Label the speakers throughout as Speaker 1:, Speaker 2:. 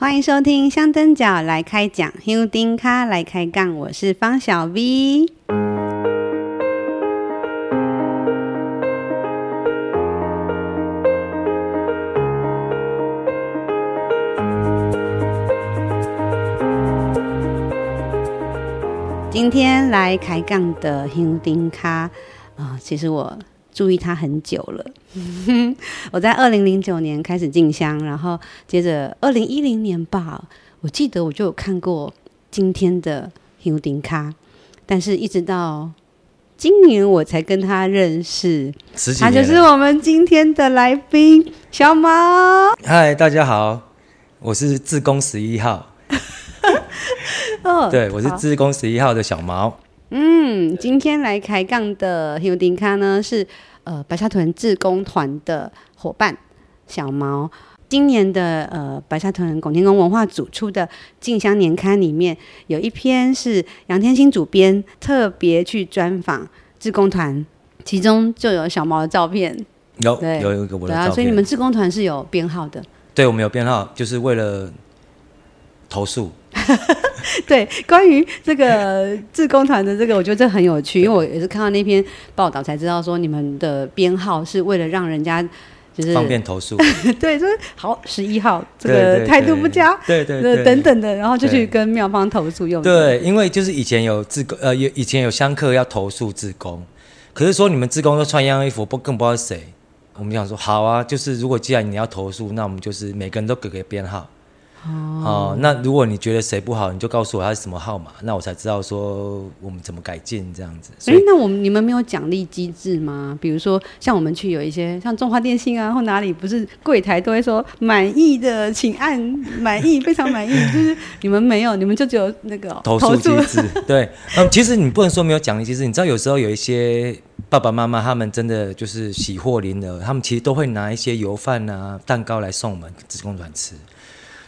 Speaker 1: 欢迎收听香灯脚来开讲，香灯脚来开杠，我是方小 V。今天来开杠的香灯脚啊，其实我。注意他很久了，我在二零零九年开始进香，然后接着二零一零年吧，我记得我就有看过今天的香灯脚，但是一直到今年我才跟他认识，他就是我们今天的来宾小毛。
Speaker 2: 嗨，大家好，我是自工十一号。哦，对，我是自工十一号的小毛。
Speaker 1: 嗯，今天来开杠的 h i l d i n k a 呢是呃白沙屯志工团的伙伴小毛。今年的呃白沙屯拱天宫文化组出的静香年刊里面有一篇是杨天星主编特别去专访志工团，其中就有小毛的照片。
Speaker 2: 有，对有一个我的照片。对啊，
Speaker 1: 所以你们志工团是有编号的。
Speaker 2: 对，我们有编号，就是为了投诉。
Speaker 1: 对，关于这个 志工团的这个，我觉得这很有趣，因为我也是看到那篇报道才知道说，你们的编号是为了让人家就是
Speaker 2: 方便投诉。
Speaker 1: 对，就是好十一号这个态度不佳，
Speaker 2: 对对对，
Speaker 1: 等等的，然后就去跟妙方投诉用。
Speaker 2: 对，因为就是以前有志工，呃，有以前有香客要投诉志工，可是说你们志工都穿一样衣服，不更不知道谁。我们想说好啊，就是如果既然你要投诉，那我们就是每个人都给个编号。哦，那如果你觉得谁不好，你就告诉我他是什么号码，那我才知道说我们怎么改进这样子。
Speaker 1: 所以，欸、那我们你们没有奖励机制吗？比如说像我们去有一些像中华电信啊或哪里，不是柜台都会说满意的请按满意，非常满意。就是你们没有，你们就只有那个
Speaker 2: 投诉机制。对，嗯，其实你不能说没有奖励机制。你知道有时候有一些爸爸妈妈他们真的就是喜获麟儿，他们其实都会拿一些油饭啊蛋糕来送我们志工团吃。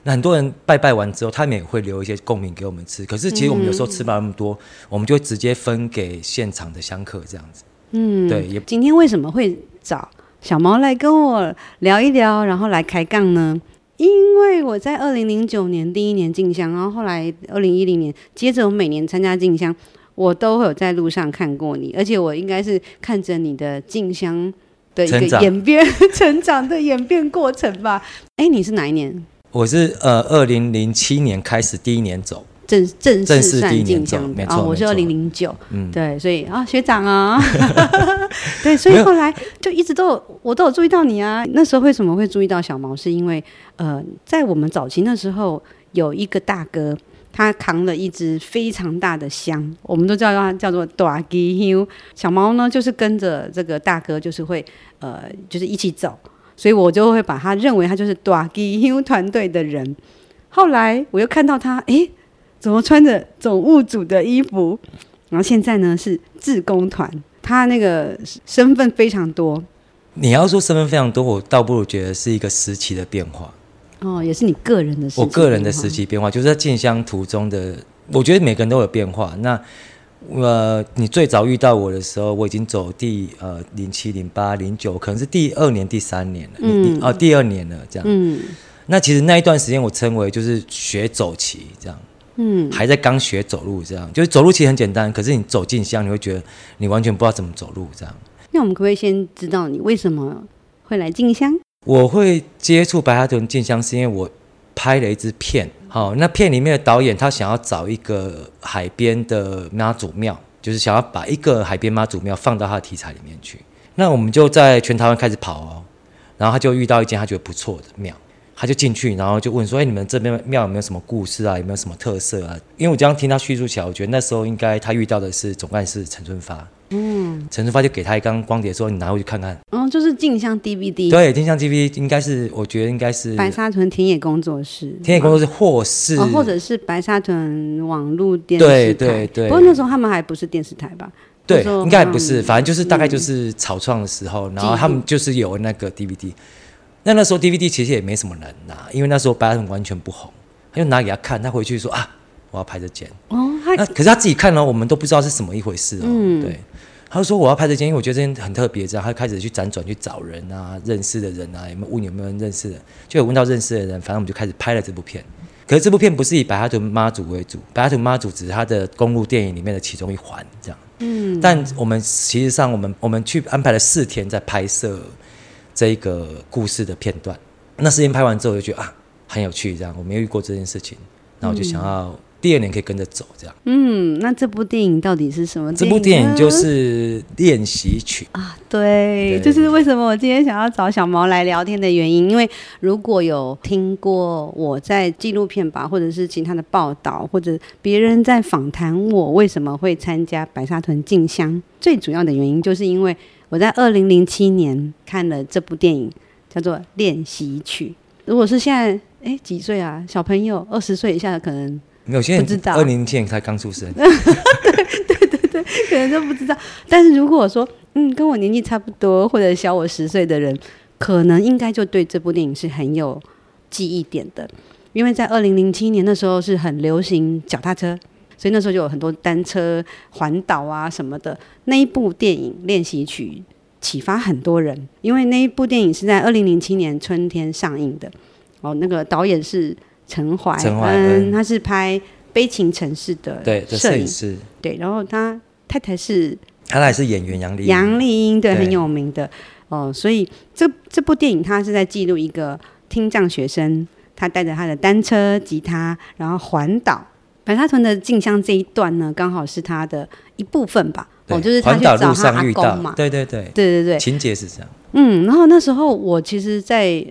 Speaker 2: 那很多人拜拜完之后，他们也会留一些贡品给我们吃。可是其实我们有时候吃不了那么多，嗯、我们就直接分给现场的香客这样子。嗯，对。也
Speaker 1: 今天为什么会找小毛来跟我聊一聊，然后来开杠呢？因为我在二零零九年第一年进香，然后后来二零一零年，接着我每年参加进香，我都会有在路上看过你，而且我应该是看着你的进香的一个演变、成长，成长的演变过程吧。哎，你是哪一年？
Speaker 2: 我是呃，二零零七年开始第一年走
Speaker 1: 正正
Speaker 2: 正式第一年走，没错、
Speaker 1: 哦，我是二零零九，嗯，对，所以啊，学长啊，对，所以后来就一直都有我都有注意到你啊。那时候为什么会注意到小毛？是因为呃，在我们早期那时候有一个大哥，他扛了一只非常大的箱，我们都叫他叫做大吉香。小毛呢，就是跟着这个大哥，就是会呃，就是一起走。所以我就会把他认为他就是大吉香团队的人。后来我又看到他，诶，怎么穿着总务组的衣服？然后现在呢是志工团，他那个身份非常多。
Speaker 2: 你要说身份非常多，我倒不如觉得是一个时期的变化。
Speaker 1: 哦，也是你个人的时期。
Speaker 2: 我个人的时期变化，就是在进香途中的，我觉得每个人都有变化。那。呃，你最早遇到我的时候，我已经走第呃零七零八零九，可能是第二年第三年了，嗯，哦，第二年了这样，嗯，那其实那一段时间我称为就是学走棋这样，嗯，还在刚学走路这样，就是走路其实很简单，可是你走进乡，你会觉得你完全不知道怎么走路这样。
Speaker 1: 那我们可不可以先知道你为什么会来进香？
Speaker 2: 我会接触白沙屯进香，是因为我拍了一支片。好，那片里面的导演他想要找一个海边的妈祖庙，就是想要把一个海边妈祖庙放到他的题材里面去。那我们就在全台湾开始跑哦，然后他就遇到一间他觉得不错的庙，他就进去，然后就问说：“哎，你们这边庙有没有什么故事啊？有没有什么特色啊？”因为我这样听他叙述起来，我觉得那时候应该他遇到的是总干事陈春发。嗯，陈春发就给他一张光碟，说你拿回去看看。
Speaker 1: 嗯，就是镜像 DVD。
Speaker 2: 对，镜像 DVD 应该是，我觉得应该是
Speaker 1: 白沙屯田野工作室。
Speaker 2: 田野工作室，或是、
Speaker 1: 哦、或者是白沙屯网络电视台。
Speaker 2: 对对对。
Speaker 1: 不过那时候他们还不是电视台吧？
Speaker 2: 对，应该不是，反正就是大概就是草创的时候，嗯、然后他们就是有那个 DVD。那那时候 DVD 其实也没什么人拿，因为那时候白沙屯完全不红，他就拿给他看，他回去说啊，我要拍这件。哦，那可是他自己看呢，我们都不知道是什么一回事哦。嗯，对。他就说我要拍这件，因为我觉得这件很特别，这样他开始去辗转去找人啊，认识的人啊，有没有问有没有人认识的，就有问到认识的人，反正我们就开始拍了这部片。可是这部片不是以白哈屯妈祖为主，白哈屯妈祖只是他的公路电影里面的其中一环，这样。嗯。但我们其实上，我们我们去安排了四天在拍摄这一个故事的片段。那四天拍完之后，我就觉得啊，很有趣，这样我没有遇过这件事情，然后我就想要。第二年可以跟着走，这样。
Speaker 1: 嗯，那这部电影到底是什么？
Speaker 2: 这部电影就是练习曲
Speaker 1: 啊，对，对，就是为什么我今天想要找小毛来聊天的原因。因为如果有听过我在纪录片吧，或者是其他的报道，或者别人在访谈我为什么会参加白沙屯进香，最主要的原因就是因为我在二零零七年看了这部电影，叫做《练习曲》。如果是现在，哎，几岁啊？小朋友二十岁以下的可能。
Speaker 2: 没有，现在二零零七年才刚出生。
Speaker 1: 对对对对，可能都不知道。但是如果说，嗯，跟我年纪差不多或者小我十岁的人，可能应该就对这部电影是很有记忆点的。因为在二零零七年那时候是很流行脚踏车，所以那时候就有很多单车环岛啊什么的。那一部电影练习曲启发很多人，因为那一部电影是在二零零七年春天上映的。哦，那个导演是。陈怀恩，他是拍《悲情城市》的摄影。师，对，然后他太太是，
Speaker 2: 他还是演员杨丽
Speaker 1: 杨丽英，对，很有名的。哦。所以这这部电影，他是在记录一个听障学生，他带着他的单车、吉他，然后环岛。白沙屯的静香这一段呢，刚好是他的一部分吧。哦，就是他去找他阿公嘛，
Speaker 2: 对对对，
Speaker 1: 对对对，
Speaker 2: 情节是这样。
Speaker 1: 嗯，然后那时候我其实，在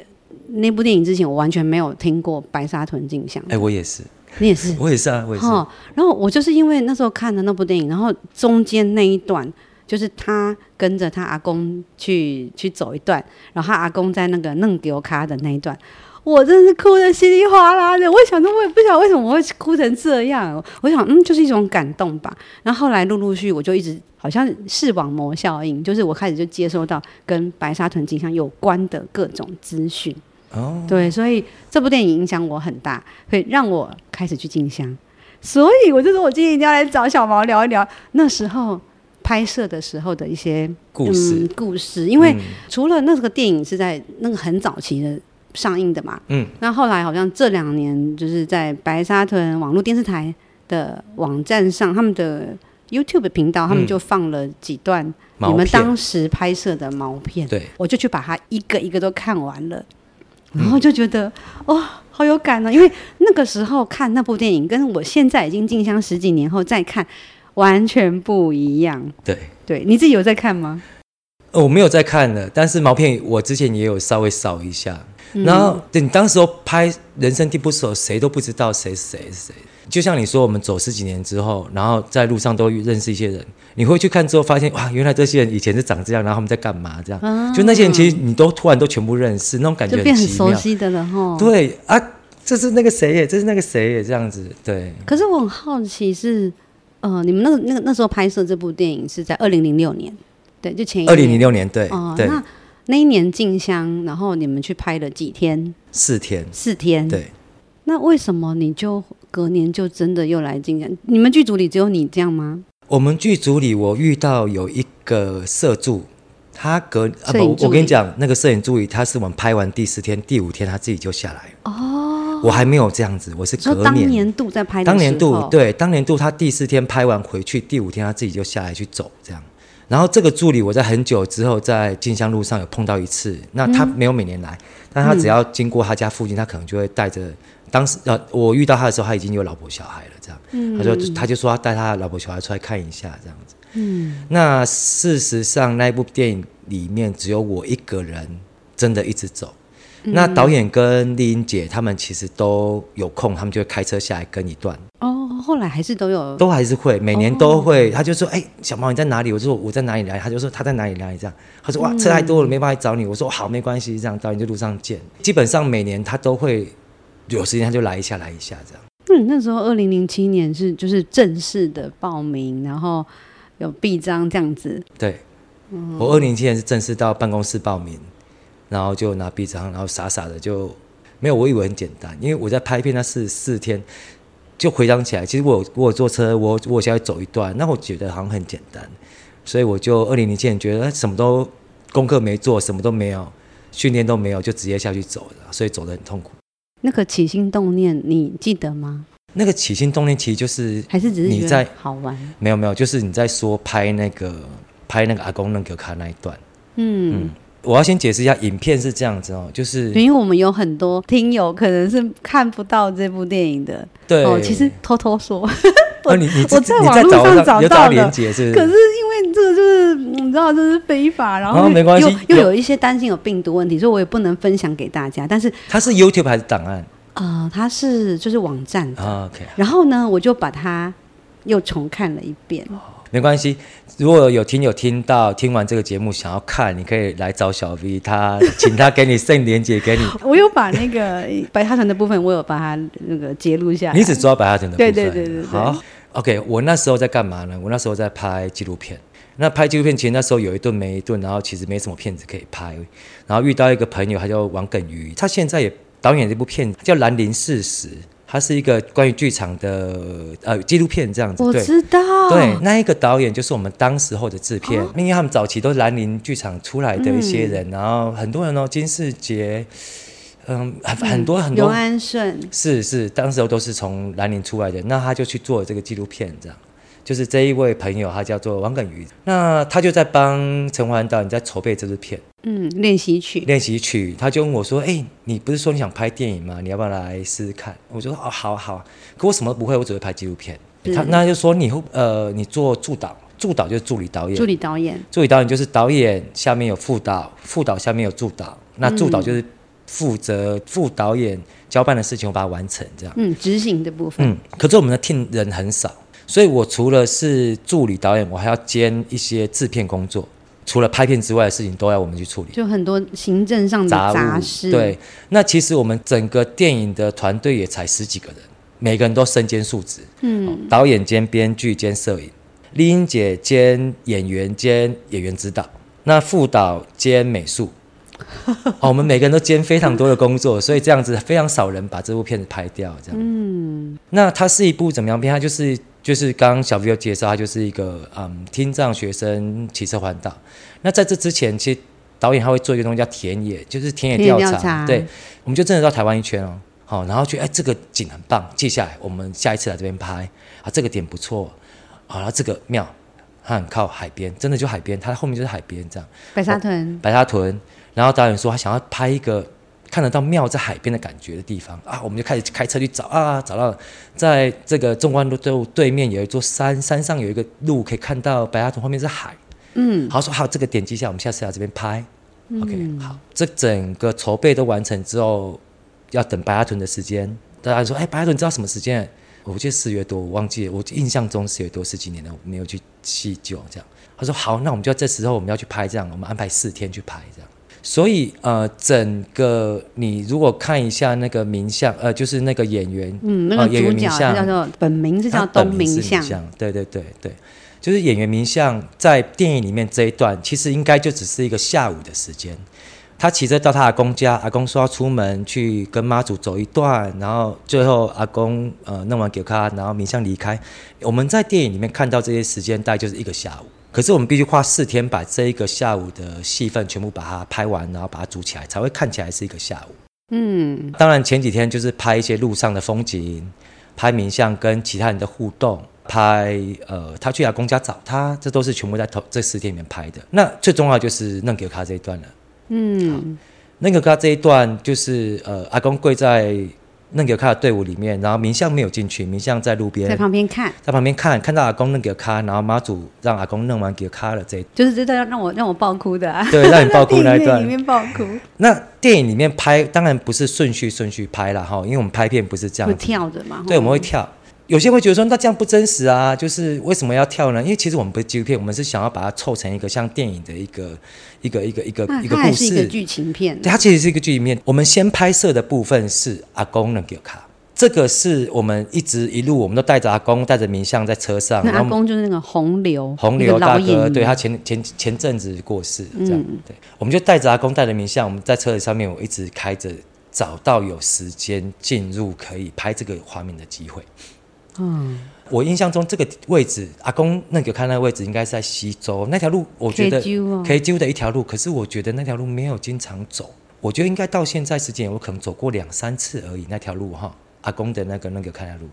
Speaker 1: 那部电影之前，我完全没有听过白沙屯镜像。
Speaker 2: 哎、欸，我也是，
Speaker 1: 你也是，
Speaker 2: 我也是啊，我也是。
Speaker 1: 然后我就是因为那时候看的那部电影，然后中间那一段就是他跟着他阿公去去走一段，然后他阿公在那个弄丢卡的那一段，我真是哭得稀里哗啦的。我想说，我也不晓得为什么我会哭成这样。我想，嗯，就是一种感动吧。然后后来陆陆续续，我就一直好像视网膜效应，就是我开始就接收到跟白沙屯进香有关的各种资讯。哦，oh. 对，所以这部电影影响我很大，会让我开始去进香，所以我就说，我今天一定要来找小毛聊一聊那时候拍摄的时候的一些
Speaker 2: 故事、
Speaker 1: 嗯、故事，因为除了那个电影是在那个很早期的上映的嘛，嗯，那后来好像这两年就是在白沙屯网络电视台的网站上，他们的 YouTube 频道，他们就放了几段你们当时拍摄的毛片，对，我就去把它一个一个都看完了。然后就觉得哦，好有感呢、啊，因为那个时候看那部电影，跟我现在已经进香十几年后再看，完全不一样。
Speaker 2: 对
Speaker 1: 对，你自己有在看吗？
Speaker 2: 我没有在看了，但是毛片我之前也有稍微扫一下。嗯、然后你当时候拍《人生地不熟》，谁都不知道谁是谁是谁。就像你说，我们走十几年之后，然后在路上都认识一些人，你会去看之后发现，哇，原来这些人以前是长这样，然后他们在干嘛？这样，啊、就那些人其实你都突然都全部认识，那种感觉就变很熟悉的了哈。对啊，这是那个谁耶？这是那个谁耶？这样子，对。
Speaker 1: 可是我很好奇是，呃，你们那个那个那时候拍摄这部电影是在二零零六年，对，就前。
Speaker 2: 二零零六年，对，
Speaker 1: 哦、
Speaker 2: 对。
Speaker 1: 那那一年进香，然后你们去拍了几天？
Speaker 2: 四天。
Speaker 1: 四天，
Speaker 2: 对。
Speaker 1: 那为什么你就隔年就真的又来进香？你们剧组里只有你这样吗？
Speaker 2: 我们剧组里，我遇到有一个摄助，他隔啊不，我跟你讲，那个摄影助理他是我们拍完第四天、第五天他自己就下来哦，我还没有这样子，我是隔年。
Speaker 1: 当年度在拍
Speaker 2: 当年度对，当年度他第四天拍完回去，第五天他自己就下来去走这样。然后这个助理我在很久之后在进香路上有碰到一次，那他没有每年来，嗯、但他只要经过他家附近，他可能就会带着。当时呃，我遇到他的时候，他已经有老婆小孩了，这样。嗯。他说，他就说他带他的老婆小孩出来看一下，这样子。嗯。那事实上，那一部电影里面只有我一个人真的一直走。嗯。那导演跟丽英姐他们其实都有空，他们就会开车下来跟一段。
Speaker 1: 哦，后来还是都有。
Speaker 2: 都还是会，每年都会。哦。他就说：“哎，小毛你在哪里？”我就说：“我在哪里来。”他就说：“他在哪里来？”这样。他说：“哇，车太多了，没办法找你。”我说：“好，没关系。”这样，导演就路上见。基本上每年他都会。有时间他就来一下，来一下这样。
Speaker 1: 嗯，那时候二零零七年是就是正式的报名，然后有臂章这样子。
Speaker 2: 对，嗯、我二零零七年是正式到办公室报名，然后就拿臂章，然后傻傻的就没有。我以为很简单，因为我在拍片那四四天就回想起来，其实我我坐车，我我想要走一段，那我觉得好像很简单，所以我就二零零七年觉得什么都功课没做，什么都没有，训练都没有，就直接下去走了，所以走得很痛苦。
Speaker 1: 那个起心动念，你记得吗？
Speaker 2: 那个起心动念其实就是
Speaker 1: 还是只是你在好玩？
Speaker 2: 没有没有，就是你在说拍那个拍那个阿公那个卡那一段。嗯，嗯，我要先解释一下，影片是这样子哦，就是
Speaker 1: 因为我们有很多听友可能是看不到这部电影的。
Speaker 2: 对，
Speaker 1: 哦，其实偷偷说。
Speaker 2: 我、哦、你你
Speaker 1: 我在网络上找到了，
Speaker 2: 可是因
Speaker 1: 为这个就是你知道这是非法，然后又又又有一些担心有病毒问题，所以我也不能分享给大家。但是
Speaker 2: 它是 YouTube 还是档案？
Speaker 1: 呃，它是就是网站的。
Speaker 2: 哦、OK，
Speaker 1: 然后呢，我就把它又重看了一遍。
Speaker 2: 没关系，如果有听友听到听完这个节目想要看，你可以来找小 V，他请他给你送连结给你。
Speaker 1: 我有把那个 白沙屯的部分，我有把它那个截录下来。
Speaker 2: 你只知道白沙屯的部分？
Speaker 1: 对对对对，对。
Speaker 2: 好，OK，我那时候在干嘛呢？我那时候在拍纪录片。那拍纪录片其实那时候有一顿没一顿，然后其实没什么片子可以拍。然后遇到一个朋友，他叫王耿瑜，他现在也导演这部片叫《兰陵四十》。它是一个关于剧场的呃纪录片这样子，
Speaker 1: 我知道。
Speaker 2: 对，那一个导演就是我们当时候的制片，哦，因为他们早期都是兰陵剧场出来的一些人，嗯、然后很多人哦，金世杰，嗯，很很多很多。
Speaker 1: 刘安顺
Speaker 2: 是是，当时候都是从兰陵出来的，那他就去做这个纪录片这样。就是这一位朋友，他叫做王耿瑜，那他就在帮陈怀导演在筹备这支片，
Speaker 1: 嗯，练习曲，
Speaker 2: 练习曲，他就问我说：“哎、欸，你不是说你想拍电影吗？你要不要来试试看？”我就说：“哦，好好。”可我什么都不会，我只会拍纪录片。他那就说：“你会呃，你做助导，助导就是助理导演，
Speaker 1: 助理导演，
Speaker 2: 助理导演就是导演下面有副导，副导下面有助导，那助导就是负责副导演交办的事情，我把它完成这样。
Speaker 1: 嗯，执行的部分。
Speaker 2: 嗯，可是我们的 team 人很少。所以，我除了是助理导演，我还要兼一些制片工作。除了拍片之外的事情，都要我们去处理。
Speaker 1: 就很多行政上的杂事。
Speaker 2: 对，那其实我们整个电影的团队也才十几个人，每个人都身兼数职。嗯，导演兼编剧兼摄影，丽英姐兼演员兼演员指导，那副导兼美术。哦，我们每个人都兼非常多的工作，所以这样子非常少人把这部片子拍掉。这样。嗯，那它是一部怎么样片？它就是。就是刚刚小 V 有介绍，他就是一个嗯听障学生骑车环岛。那在这之前，其实导演他会做一个东西叫田野，就是田野调查，查。对，我们就真的到台湾一圈哦，好，然后觉得哎这个景很棒，记下来，我们下一次来这边拍啊，这个点不错，好，然后这个庙它很靠海边，真的就海边，它后面就是海边这样。
Speaker 1: 白沙屯。
Speaker 2: 白沙屯。然后导演说他想要拍一个。看得到庙在海边的感觉的地方啊，我们就开始开车去找啊，找到在这个纵贯路对对面有一座山，山上有一个路可以看到白沙屯后面是海。嗯，好说好，这个点击一下，我们下次来这边拍。嗯、OK，好，这整个筹备都完成之后，要等白沙屯的时间。大家说，哎，白沙屯知道什么时间？我记得四月多，我忘记了，我印象中四月多，十几年了，我没有去细究这样。他说好，那我们就在这时候我们要去拍这样，我们安排四天去拍这样。所以呃，整个你如果看一下那个名相，呃，就是那个演员，
Speaker 1: 嗯，那个主角、呃、演员名相叫做本名是叫东明相，
Speaker 2: 对对对对，就是演员名相在电影里面这一段，其实应该就只是一个下午的时间。他骑车到他阿公家，阿公说要出门去跟妈祖走一段，然后最后阿公呃弄完给他，然后名相离开。我们在电影里面看到这些时间，大概就是一个下午。可是我们必须花四天把这一个下午的戏份全部把它拍完，然后把它组起来，才会看起来是一个下午。嗯，当然前几天就是拍一些路上的风景，拍名相跟其他人的互动，拍呃他去阿公家找他，这都是全部在头这四天里面拍的。那最重要就是嫩给他这一段了。嗯，嫩给他这一段就是呃阿公跪在。那个卡的队伍里面，然后明相没有进去，明相在路边，
Speaker 1: 在旁边看，
Speaker 2: 在旁边看，看到阿公弄个卡，然后妈祖让阿公弄完给卡了这一段，
Speaker 1: 就是这段让我让我爆哭的，啊，
Speaker 2: 对，让你爆哭那一段，
Speaker 1: 里面爆哭。
Speaker 2: 那电影里面拍当然不是顺序顺序拍了哈，因为我们拍片不是这样子，会
Speaker 1: 跳的嘛，
Speaker 2: 对，我们会跳。有些会觉得说，那这样不真实啊，就是为什么要跳呢？因为其实我们不是纪录片，我们是想要把它凑成一个像电影的一个一个一个一个一个故事，
Speaker 1: 一个剧情片。
Speaker 2: 对，它其实是一个剧情片。我们先拍摄的部分是阿公能给卡。这个是我们一直一路，我们都带着阿公，带着名相在车上。
Speaker 1: 那阿公就是那个洪流，
Speaker 2: 洪流大哥，对，他前前前阵子过世，这样、嗯、对。我们就带着阿公，带着名相，我们在车子上面，我一直开着，找到有时间进入可以拍这个画面的机会。嗯，我印象中这个位置，阿公那个看那个位置，应该是在西周那条路，我觉得可以揪的一条路，可是我觉得那条路没有经常走。我觉得应该到现在时间，我可能走过两三次而已那条路哈，阿公的那个那个看那路。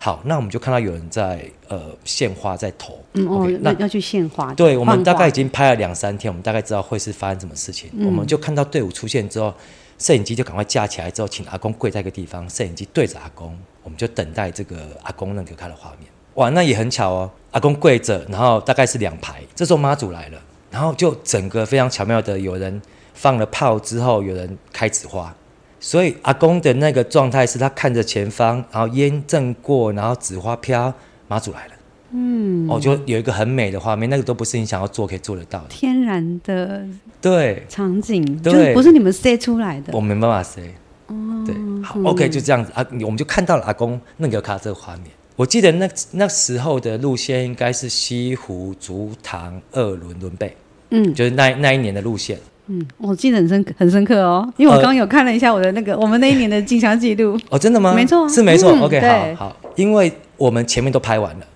Speaker 2: 好，那我们就看到有人在呃献花在投，
Speaker 1: 嗯哦，okay, 那要去献花。
Speaker 2: 对，我们大概已经拍了两三天，我们大概知道会是发生什么事情。嗯、我们就看到队伍出现之后，摄影机就赶快架起来之后，请阿公跪在一个地方，摄影机对着阿公，我们就等待这个阿公那个开的画面。哇，那也很巧哦，阿公跪着，然后大概是两排，这时候妈祖来了，然后就整个非常巧妙的有人放了炮之后，有人开纸花。所以阿公的那个状态是他看着前方，然后烟正过，然后纸花飘，妈祖来了。嗯，哦，就有一个很美的画面，那个都不是你想要做可以做得到的，
Speaker 1: 天然的
Speaker 2: 对
Speaker 1: 场景，对，就是不是你们塞出来的，
Speaker 2: 我没办法塞。哦，对，好、嗯、，OK，就这样子啊，我们就看到了阿公那个卡这个画面。我记得那那时候的路线应该是西湖、竹塘、二轮、轮背，嗯，就是那那一年的路线。
Speaker 1: 嗯，我记得很深很深刻哦，因为我刚刚有看了一下我的那个、呃、我们那一年的进香记录。
Speaker 2: 哦，真的吗？
Speaker 1: 没错，
Speaker 2: 是没错。
Speaker 1: 嗯、
Speaker 2: OK，好好，因为我们前面都拍完了，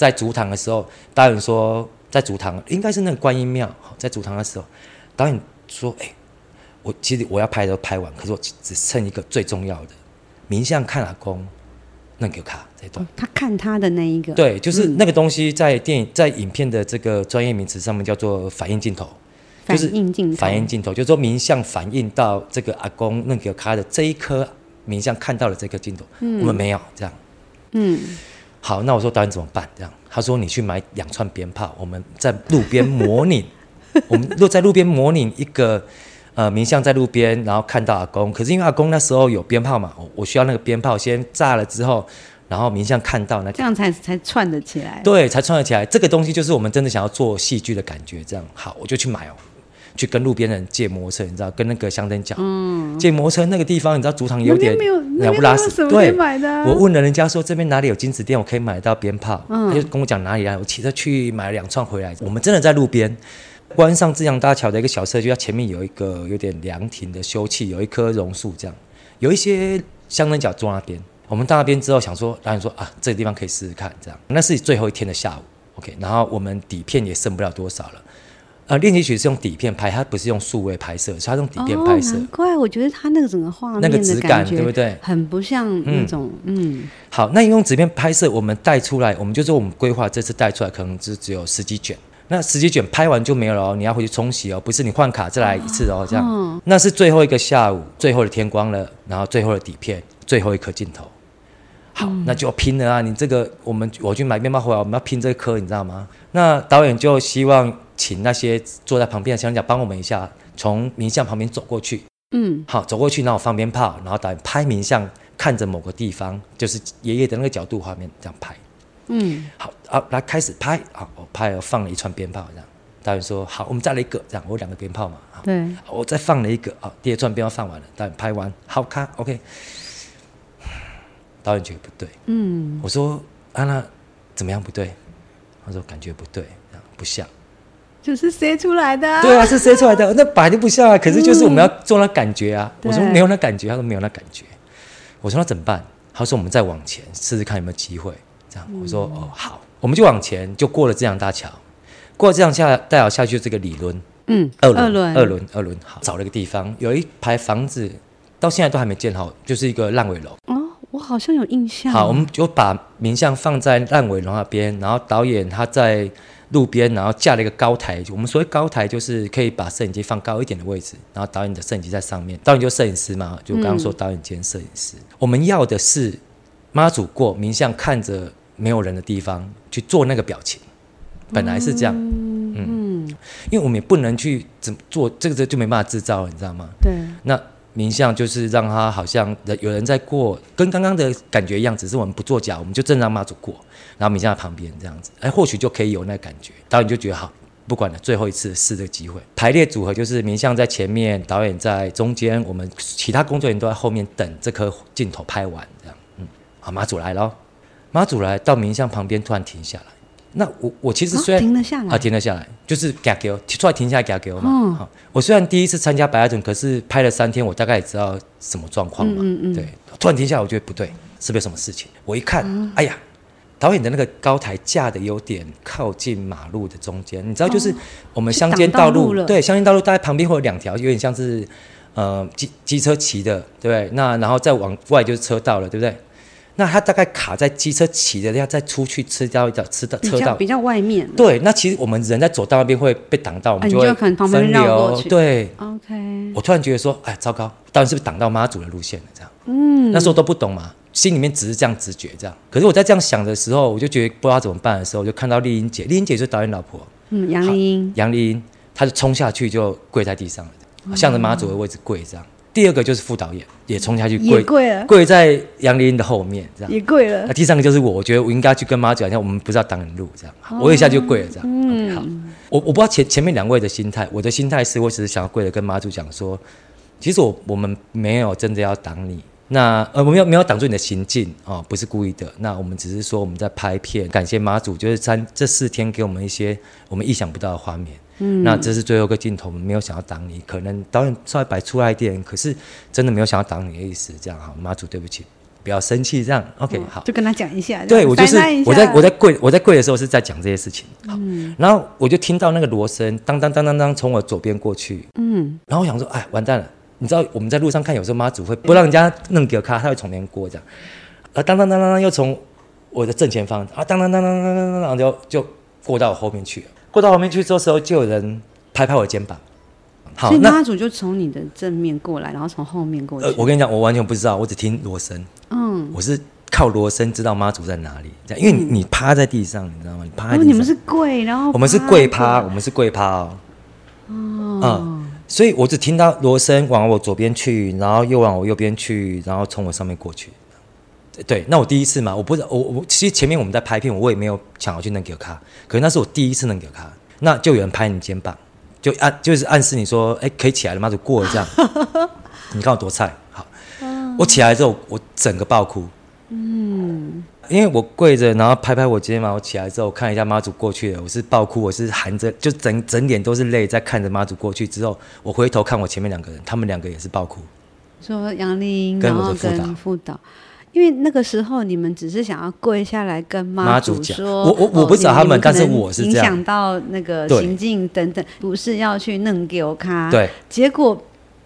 Speaker 2: 在主堂的时候，导演说在主堂应该是那个观音庙，在主堂的时候，导演说：“哎、欸，我其实我要拍都拍完，可是我只剩一个最重要的，名相看阿公那个卡这段、哦。
Speaker 1: 他看他的那一个，
Speaker 2: 对，就是那个东西在电影在影片的这个专业名词上面叫做反应镜头。就是反应镜头，就是说明相反映到这个阿公那个卡的这一颗明相看到了这个镜头，嗯、我们没有这样。嗯，好，那我说导演怎么办？这样，他说你去买两串鞭炮，我们在路边模拟，我们若在路边模拟一个呃明相在路边，然后看到阿公，可是因为阿公那时候有鞭炮嘛，我我需要那个鞭炮先炸了之后，然后明相看到那个，
Speaker 1: 这样才才串得起来。
Speaker 2: 对，才串得起来。这个东西就是我们真的想要做戏剧的感觉。这样，好，我就去买哦。去跟路边人借摩托车，你知道，跟那个香灯脚、嗯、借摩托车那个地方，你知道主场有点鸟不拉屎。对，我问了人家说这边哪里有金子店，我可以买到鞭炮。嗯、他就跟我讲哪里啊，我骑车去买了两串回来。我们真的在路边关上自强大桥的一个小社区，它前面有一个有点凉亭的休憩，有一棵榕树，这样有一些香灯脚坐那边。我们到那边之后想说，导演说啊，这个地方可以试试看，这样。那是最后一天的下午，OK，然后我们底片也剩不了多少了。呃，练习曲是用底片拍，它不是用数位拍摄，是它用底片拍摄。难
Speaker 1: 怪我觉得它那个整个画面
Speaker 2: 那个质感，对不对？
Speaker 1: 很不像那种嗯。嗯
Speaker 2: 好，那用底片拍摄，我们带出来，我们就说我们规划这次带出来可能只只有十几卷，那十几卷拍完就没有了哦，你要回去冲洗哦，不是你换卡再来一次哦，这样。哦、那是最后一个下午，最后的天光了，然后最后的底片，最后一颗镜头。好，嗯、那就要拼了啊！你这个我们我去买面包回来，我们要拼这颗，你知道吗？那导演就希望。请那些坐在旁边的香灯脚帮我们一下，从名相旁边走过去。嗯，好，走过去，然后放鞭炮，然后导演拍名相，看着某个地方，就是爷爷的那个角度画面这样拍。嗯，好，啊，来开始拍。好，我拍了放了一串鞭炮，这样。导演说：“好，我们再来一个，这样。我两个鞭炮嘛。”对。我再放了一个，啊，第二串鞭炮放完了，导演拍完，好看，OK。导演觉得不对。嗯。我说：“啊，那怎么样不对？”他说：“感觉不对，这样不像。”
Speaker 1: 就是塞出来的，啊，
Speaker 2: 对啊，是塞出来的。那摆就不像啊，可是就是我们要做那感觉啊。嗯、我说没有那感觉，他说没有那感觉。我说那怎么办？他说我们再往前试试看有没有机会。这样，我说哦好，我们就往前，就过了这样大桥，过了这样下大桥下去这个里轮，嗯，二轮二轮二轮二轮，好，找了一个地方，有一排房子到现在都还没建好，就是一个烂尾楼。
Speaker 1: 哦，我好像有印象。
Speaker 2: 好，我们就把名相放在烂尾楼那边，然后导演他在。路边，然后架了一个高台。我们所谓高台，就是可以把摄影机放高一点的位置，然后导演的摄影机在上面。导演就摄影师嘛，就刚刚说导演兼摄影师。嗯、我们要的是妈祖过明相，看着没有人的地方去做那个表情。本来是这样，嗯，嗯，因为我们也不能去怎么做，这个这就没办法制造，你知道吗？对。那明相就是让他好像有人在过，跟刚刚的感觉一样，只是我们不作假，我们就正让妈祖过。然后明相在旁边这样子，哎，或许就可以有那感觉。导演就觉得好，不管了，最后一次试这个机会。排列组合就是明相在前面，导演在中间，我们其他工作人员都在后面等这颗镜头拍完，这样。嗯，好，妈祖来了，妈祖来到明相旁边突然停下来。那我我其实虽然、哦、停了下来啊，停了下来，就是给给我突然停下来给给我嘛。嗯、我虽然第一次参加白亚准，可是拍了三天，我大概也知道什么状况嘛。嗯嗯，嗯对，突然停下来，我觉得不对，是不是有什么事情？我一看，嗯、哎呀！导演的那个高台架的有点靠近马路的中间，你知道，就是我们乡间道路，对，乡间道路大概旁边会有两条，有点像是呃机机车骑的，对不对？那然后再往外就是车道了，对不对？那它大概卡在机车骑的，要再出去吃掉一条，吃到车道
Speaker 1: 比较外面。
Speaker 2: 对，那其实我们人在走道那边会被挡到，我们就会分流。对
Speaker 1: ，OK。
Speaker 2: 我突然觉得说，哎，糟糕，到底是不是挡到妈祖的路线了？这样，嗯，那时候都不懂嘛。心里面只是这样直觉，这样。可是我在这样想的时候，我就觉得不知道怎么办的时候，我就看到丽英姐，丽英姐就是导演老婆，
Speaker 1: 嗯，杨丽英，
Speaker 2: 杨丽英，她就冲下去就跪在地上了，嗯、向着妈祖的位置跪这样。第二个就是副导演也冲下去跪，
Speaker 1: 跪了，
Speaker 2: 跪在杨丽英的后面这样，
Speaker 1: 也跪了。
Speaker 2: 那第三个就是我，我觉得我应该去跟妈祖讲，我们不是要挡人路这样，哦、我一下就跪了这样。嗯，okay, 好，我我不知道前前面两位的心态，我的心态是我只是想要跪着跟妈祖讲说，其实我我们没有真的要挡你。那呃，我没有没有挡住你的行进哦，不是故意的。那我们只是说我们在拍片，感谢妈祖，就是三这四天给我们一些我们意想不到的画面。嗯，那这是最后一个镜头，我们没有想要挡你，可能导演稍微摆出来一点，可是真的没有想要挡你的意思。这样哈，妈祖对不起，不要生气。这样 OK、嗯、好，
Speaker 1: 就跟他讲一下。
Speaker 2: 对，我就是我在我在跪我在跪的时候是在讲这些事情。好，嗯、然后我就听到那个锣声当当当当当从我左边过去。嗯，然后我想说，哎，完蛋了。你知道我们在路上看，有时候妈祖会不让人家弄给我看，他会从那边过这样，啊，当当当当当，又从我的正前方啊，当当当当当当当，就就过到我后面去了。过到后面去之后，就有人拍拍我肩膀。好，
Speaker 1: 所以妈祖就从你的正面过来，然后从后面过去。
Speaker 2: 呃，我跟你讲，我完全不知道，我只听锣声。嗯，我是靠锣声知道妈祖在哪里，这样，因为你你趴在地上，你知道吗？你趴在地上。哦，
Speaker 1: 你们是跪，然后
Speaker 2: 我们是跪趴，我们是跪趴哦。哦。嗯。所以我只听到锣声往我左边去，然后又往我右边去，然后从我上面过去。对，那我第一次嘛，我不知道，我我其实前面我们在拍片，我也没有想要去弄给卡，可是那是我第一次弄给卡，那就有人拍你肩膀，就暗就是暗示你说，哎，可以起来了吗？就过了这样。你看我多菜，好，我起来之后，我整个爆哭。嗯。因为我跪着，然后拍拍我肩膀，我起来之后看一下妈祖过去了，我是爆哭，我是含着，就整整脸都是泪，在看着妈祖过去之后，我回头看我前面两个人，他们两个也是爆哭。说
Speaker 1: 杨丽英，然后跟副导，因为那个时候你们只是想要跪下来跟妈祖说，
Speaker 2: 我我我不知道他们，哦、但是我是这样，影
Speaker 1: 响到那个行径等等，不是要去弄给我看，
Speaker 2: 对，
Speaker 1: 结果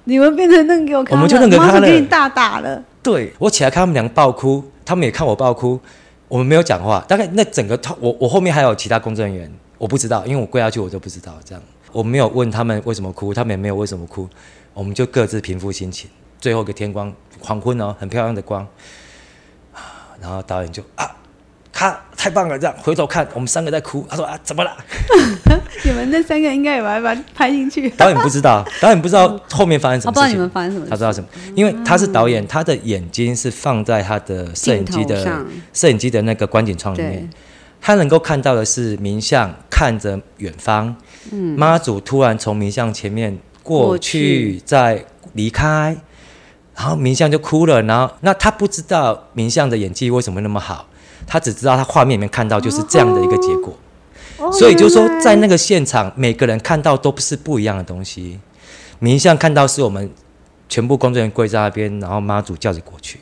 Speaker 1: 你们变成弄给我看，
Speaker 2: 我们就弄给他了，
Speaker 1: 给你大打了。
Speaker 2: 对，我起来看他们两个爆哭。他们也看我爆哭，我们没有讲话。大概那整个他，我我后面还有其他工作人员，我不知道，因为我跪下去，我都不知道。这样，我没有问他们为什么哭，他们也没有为什么哭，我们就各自平复心情。最后一个天光，黄昏哦，很漂亮的光，然后导演就啊。他太棒了，这样回头看我们三个在哭。他说啊，怎么了？
Speaker 1: 你们那三个应该也把它拍进去。
Speaker 2: 导演不知道，导演不知道后面发生什么事情。
Speaker 1: 不知道你们发生什么。
Speaker 2: 他知道什么？因为他是导演，他的眼睛是放在他的摄影机的摄影机的那个观景窗里面，他能够看到的是明相看着远方，嗯妈祖突然从明相前面过去，再离开，然后明相就哭了。然后那他不知道明相的演技为什么那么好。他只知道他画面里面看到就是这样的一个结果，哦、所以就是说在那个现场，每个人看到都不是不一样的东西。明相看到是我们全部工作人员跪在那边，然后妈祖叫着过去。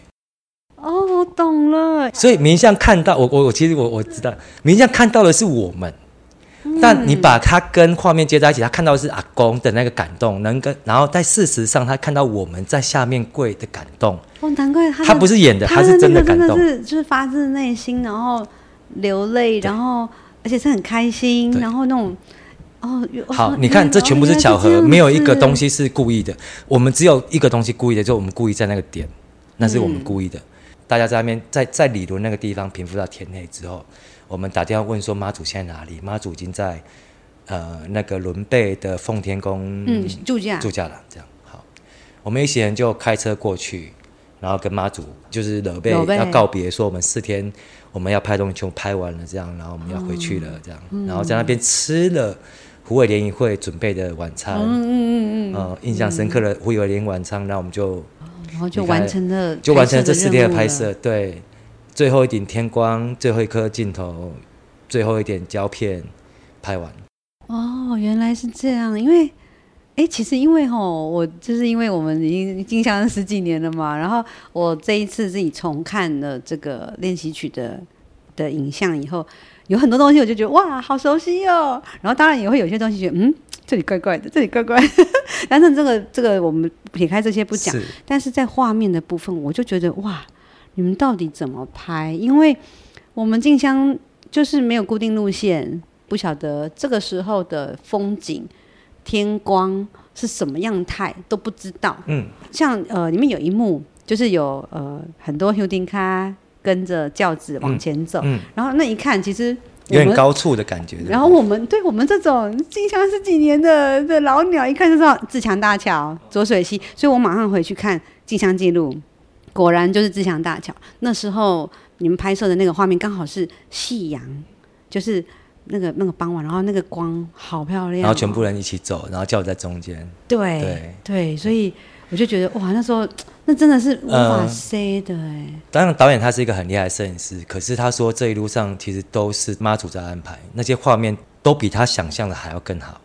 Speaker 1: 哦，我懂了。
Speaker 2: 所以明相看到我，我我其实我我知道，明相看到的是我们。但你把他跟画面接在一起，他看到的是阿公的那个感动，能跟然后在事实上他看到我们在下面跪的感动。
Speaker 1: 哦，难怪他
Speaker 2: 他不是演的，他是真的感动，
Speaker 1: 是就是发自内心，然后流泪，然后而且是很开心，然后那种哦。
Speaker 2: 好，你看这全部是巧合，没有一个东西是故意的。我们只有一个东西故意的，就我们故意在那个点，那是我们故意的。大家在那边在在理论那个地方平复到天黑之后。我们打电话问说妈祖现在哪里？妈祖已经在，呃，那个伦贝的奉天宫
Speaker 1: 嗯住驾
Speaker 2: 住驾了。这样。好，我们一行人就开车过去，然后跟妈祖就是仑背要告别，说我们四天我们要拍东西全部拍完了，这样，然后我们要回去了，这样，嗯、然后在那边吃了胡伟联谊会准备的晚餐，嗯嗯嗯嗯，呃，印象深刻的胡伟联谊晚餐，那我们就
Speaker 1: 然后就完成了
Speaker 2: 就完成了这四天的拍摄，对。最后一顶天光，最后一颗镜头，最后一点胶片，拍完。
Speaker 1: 哦，原来是这样。因为，哎，其实因为吼，我就是因为我们已经进香十几年了嘛，然后我这一次自己重看了这个练习曲的的影像以后，有很多东西我就觉得哇，好熟悉哦。然后当然也会有些东西觉得嗯，这里怪怪的，这里怪怪的。但是这个这个我们撇开这些不讲，是但是在画面的部分，我就觉得哇，你们到底怎么拍？因为我们进香就是没有固定路线，不晓得这个时候的风景、天光是什么样态都不知道。嗯，像呃，里面有一幕就是有呃很多修丁卡跟着轿子往前走，嗯嗯、然后那一看其实
Speaker 2: 有点高处的感觉。
Speaker 1: 然后我们对我们这种进香十几年的的老鸟，一看就知道自强大桥、浊水溪，所以我马上回去看进香记录，果然就是自强大桥那时候。你们拍摄的那个画面刚好是夕阳，就是那个那个傍晚，然后那个光好漂亮，
Speaker 2: 然后全部人一起走，然后轿在中间。
Speaker 1: 对对对，所以我就觉得哇，那时候那真的是无法 say 的哎、呃。
Speaker 2: 当然，导演他是一个很厉害的摄影师，可是他说这一路上其实都是妈祖在安排，那些画面都比他想象的还要更好。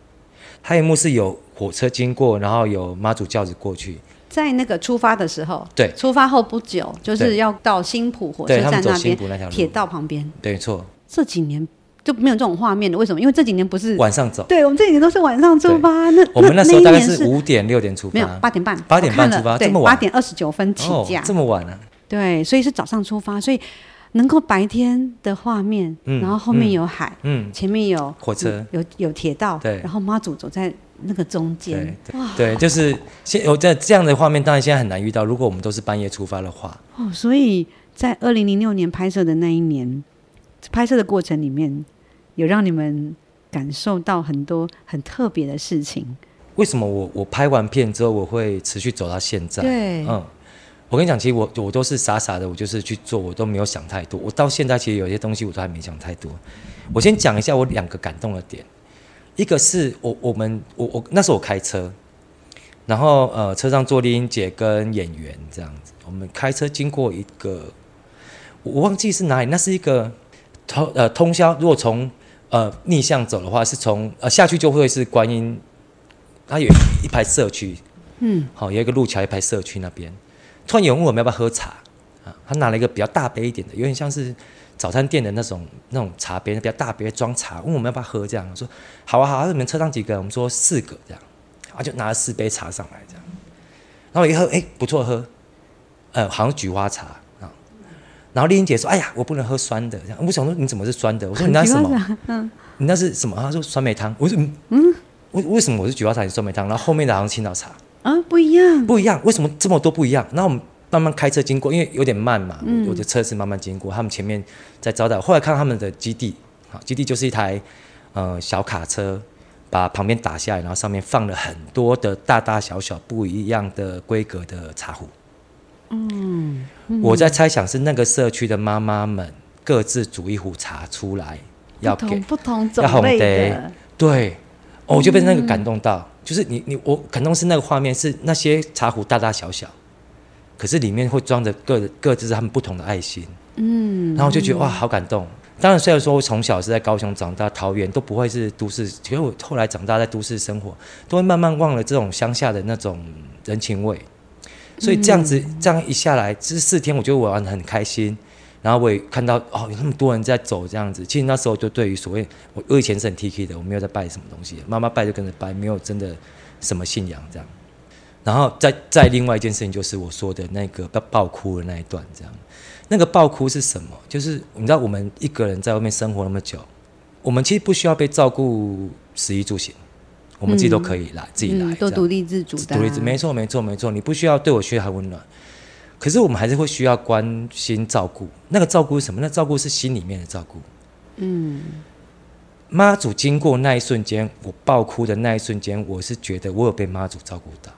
Speaker 2: 他有一幕是有火车经过，然后有妈祖轿子过去。
Speaker 1: 在那个出发的时候，
Speaker 2: 对，
Speaker 1: 出发后不久，就是要到新浦火车站那边，铁道旁边，
Speaker 2: 对，没错。
Speaker 1: 这几年就没有这种画面了，为什么？因为这几年不是
Speaker 2: 晚上走，
Speaker 1: 对，我们这几年都是晚上出发。那
Speaker 2: 我们那时候大概是五点六点出发，
Speaker 1: 没有八点半，
Speaker 2: 八点半出发，这么晚，
Speaker 1: 八点二十九分起驾，
Speaker 2: 这么晚啊？
Speaker 1: 对，所以是早上出发，所以能够白天的画面，然后后面有海，嗯，前面有
Speaker 2: 火车，
Speaker 1: 有有铁道，对，然后妈祖走在。那个中
Speaker 2: 间，对，对，就是现有在这样的画面，当然现在很难遇到。如果我们都是半夜出发的话，
Speaker 1: 哦，所以在二零零六年拍摄的那一年，拍摄的过程里面有让你们感受到很多很特别的事情。
Speaker 2: 为什么我我拍完片之后我会持续走到现在？
Speaker 1: 对，嗯，
Speaker 2: 我跟你讲，其实我我都是傻傻的，我就是去做，我都没有想太多。我到现在其实有些东西我都还没想太多。我先讲一下我两个感动的点。一个是我我们我我那时候我开车，然后呃车上坐丽英姐跟演员这样子，我们开车经过一个，我忘记是哪里，那是一个通呃通宵，如果从呃逆向走的话，是从呃下去就会是观音，它有一排社区，嗯，好有一个路桥一排社区那边，突然有人问我们要不要喝茶啊，他拿了一个比较大杯一点的，有点像是。早餐店的那种那种茶杯，比较大杯装茶，问我们要不要喝，这样我说好啊好啊，你们车上几个？我们说四个这样，啊就拿了四杯茶上来这样，然后一喝，哎、欸，不错喝，呃，好像菊花茶啊。然后丽英姐说，哎呀，我不能喝酸的，这样。我想说你怎么是酸的？我说你那是什么？嗯，你那是什么？他说酸梅汤。我说嗯嗯，为为什么我是菊花茶，你酸梅汤？然后后面的好像青岛茶
Speaker 1: 啊，不一样，
Speaker 2: 不一样，为什么这么多不一样？那我们。慢慢开车经过，因为有点慢嘛，嗯、我的车是慢慢经过。他们前面在招待，后来看他们的基地，好，基地就是一台呃小卡车，把旁边打下来，然后上面放了很多的大大小小不一样的规格的茶壶。嗯，嗯我在猜想是那个社区的妈妈们各自煮一壶茶出来，要给
Speaker 1: 不同种类的。
Speaker 2: 对，哦，我就被那个感动到，嗯、就是你你我感动是那个画面，是那些茶壶大大小小。可是里面会装着各各自他们不同的爱心，嗯，然后我就觉得哇，好感动。当然，虽然说我从小是在高雄长大，桃园都不会是都市，其实我后来长大在都市生活，都会慢慢忘了这种乡下的那种人情味。所以这样子这样一下来，这四天我觉得我玩的很开心。然后我也看到哦，有那么多人在走这样子。其实那时候就对于所谓我我以前是很 T K 的，我没有在拜什么东西，妈妈拜就跟着拜，没有真的什么信仰这样。然后再再另外一件事情，就是我说的那个爆爆哭的那一段，这样，那个爆哭是什么？就是你知道，我们一个人在外面生活那么久，我们其实不需要被照顾，食衣住行，我们自己都可以来，嗯、自己来，嗯、
Speaker 1: 都独立自主的、啊，独立自，
Speaker 2: 没错没错没错，你不需要对我嘘寒问暖，可是我们还是会需要关心照顾。那个照顾是什么？那照顾是心里面的照顾。嗯，妈祖经过那一瞬间，我爆哭的那一瞬间，我是觉得我有被妈祖照顾到。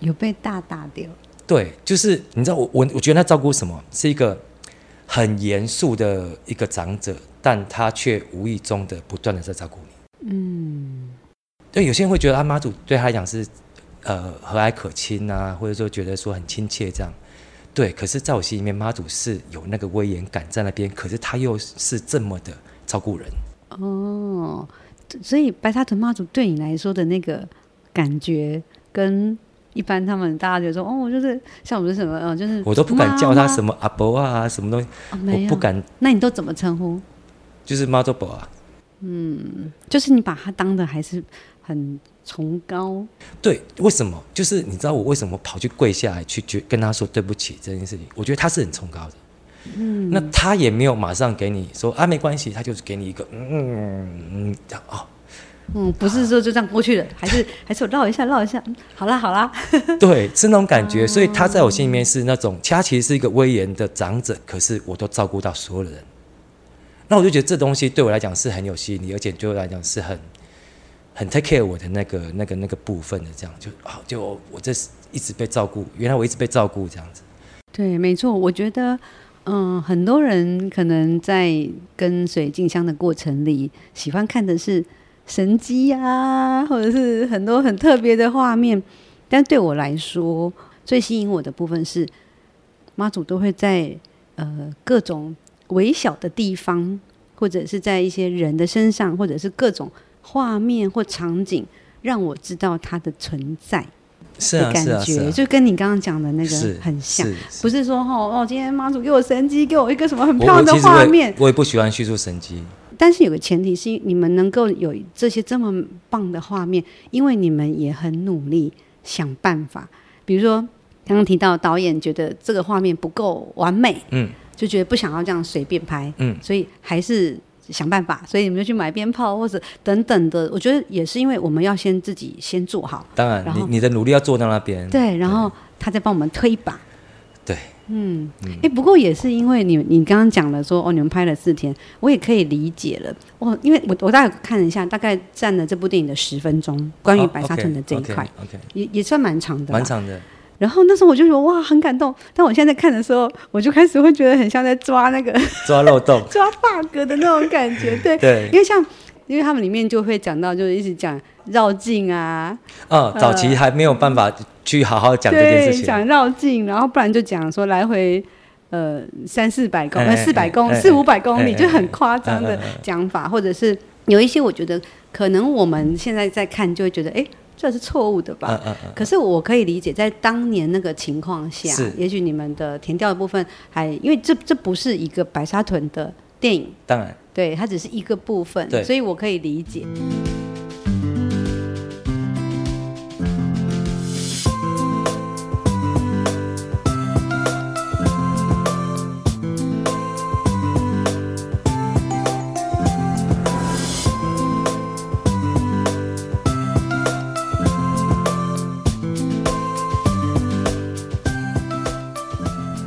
Speaker 1: 有被大打掉？
Speaker 2: 对，就是你知道我我我觉得他照顾什么，是一个很严肃的一个长者，但他却无意中的不断的在照顾你。嗯，对，有些人会觉得阿妈祖对他来讲是呃和蔼可亲啊，或者说觉得说很亲切这样。对，可是在我心里面，妈祖是有那个威严感在那边，可是他又是这么的照顾人。哦，
Speaker 1: 所以白沙屯妈祖对你来说的那个感觉跟。一般他们大家觉得说，哦，我就是像我们是什么，哦，就是
Speaker 2: 我都不敢叫他什么阿伯啊，什么东西，哦、我不敢。
Speaker 1: 那你都怎么称呼？
Speaker 2: 就是妈祖伯啊。
Speaker 1: 嗯，就是你把他当的还是很崇高。
Speaker 2: 对，为什么？就是你知道我为什么跑去跪下来去跟他说对不起这件事情？我觉得他是很崇高的。嗯，那他也没有马上给你说啊，没关系，他就是给你一个嗯嗯嗯这样哦。
Speaker 1: 嗯，不是说就这样过去的，还是 还是我绕一下绕一下，好啦好啦。
Speaker 2: 对，是那种感觉，所以他在我心里面是那种，他其实是一个威严的长者，可是我都照顾到所有的人。那我就觉得这东西对我来讲是很有吸引力，而且对我来讲是很很 take care 我的那个那个那个部分的，这样就好，就我这是一直被照顾，原来我一直被照顾这样子。
Speaker 1: 对，没错，我觉得嗯，很多人可能在跟随静香的过程里，喜欢看的是。神机呀、啊，或者是很多很特别的画面，但对我来说，最吸引我的部分是妈祖都会在呃各种微小的地方，或者是在一些人的身上，或者是各种画面或场景，让我知道它的存在的感
Speaker 2: 觉，
Speaker 1: 就跟你刚刚讲的那个很像，是是是。不是说哦哦，今天妈祖给我神机，给我一个什么很漂亮的画面。
Speaker 2: 我，我也不喜欢叙述神迹。
Speaker 1: 但是有个前提是，你们能够有这些这么棒的画面，因为你们也很努力想办法。比如说，刚刚提到导演觉得这个画面不够完美，嗯，就觉得不想要这样随便拍，嗯，所以还是想办法。所以你们就去买鞭炮或者等等的。我觉得也是因为我们要先自己先做好，
Speaker 2: 当然，然你你的努力要做到那边，
Speaker 1: 对，然后他再帮我们推一把，
Speaker 2: 对。
Speaker 1: 嗯，哎、欸，不过也是因为你，你刚刚讲了说，哦，你们拍了四天，我也可以理解了。哦，因为我我大概看了一下，大概占了这部电影的十分钟，关于白沙屯的这一块.也也算蛮长的，
Speaker 2: 蛮长的。
Speaker 1: 然后那时候我就觉得哇，很感动。但我现在在看的时候，我就开始会觉得很像在抓那个
Speaker 2: 抓漏洞、
Speaker 1: 抓 bug 的那种感觉。对对，因为像因为他们里面就会讲到，就是一直讲绕境啊。
Speaker 2: 嗯，早期还没有办法。去好好讲这件事情，
Speaker 1: 讲绕境，然后不然就讲说来回，呃三四百公，呃四百公，四五百公里，就很夸张的讲法，或者是有一些我觉得可能我们现在在看就会觉得，哎，这是错误的吧？可是我可以理解，在当年那个情况下，也许你们的填调的部分还因为这这不是一个白沙屯的电影，
Speaker 2: 当然，
Speaker 1: 对，它只是一个部分，所以我可以理解。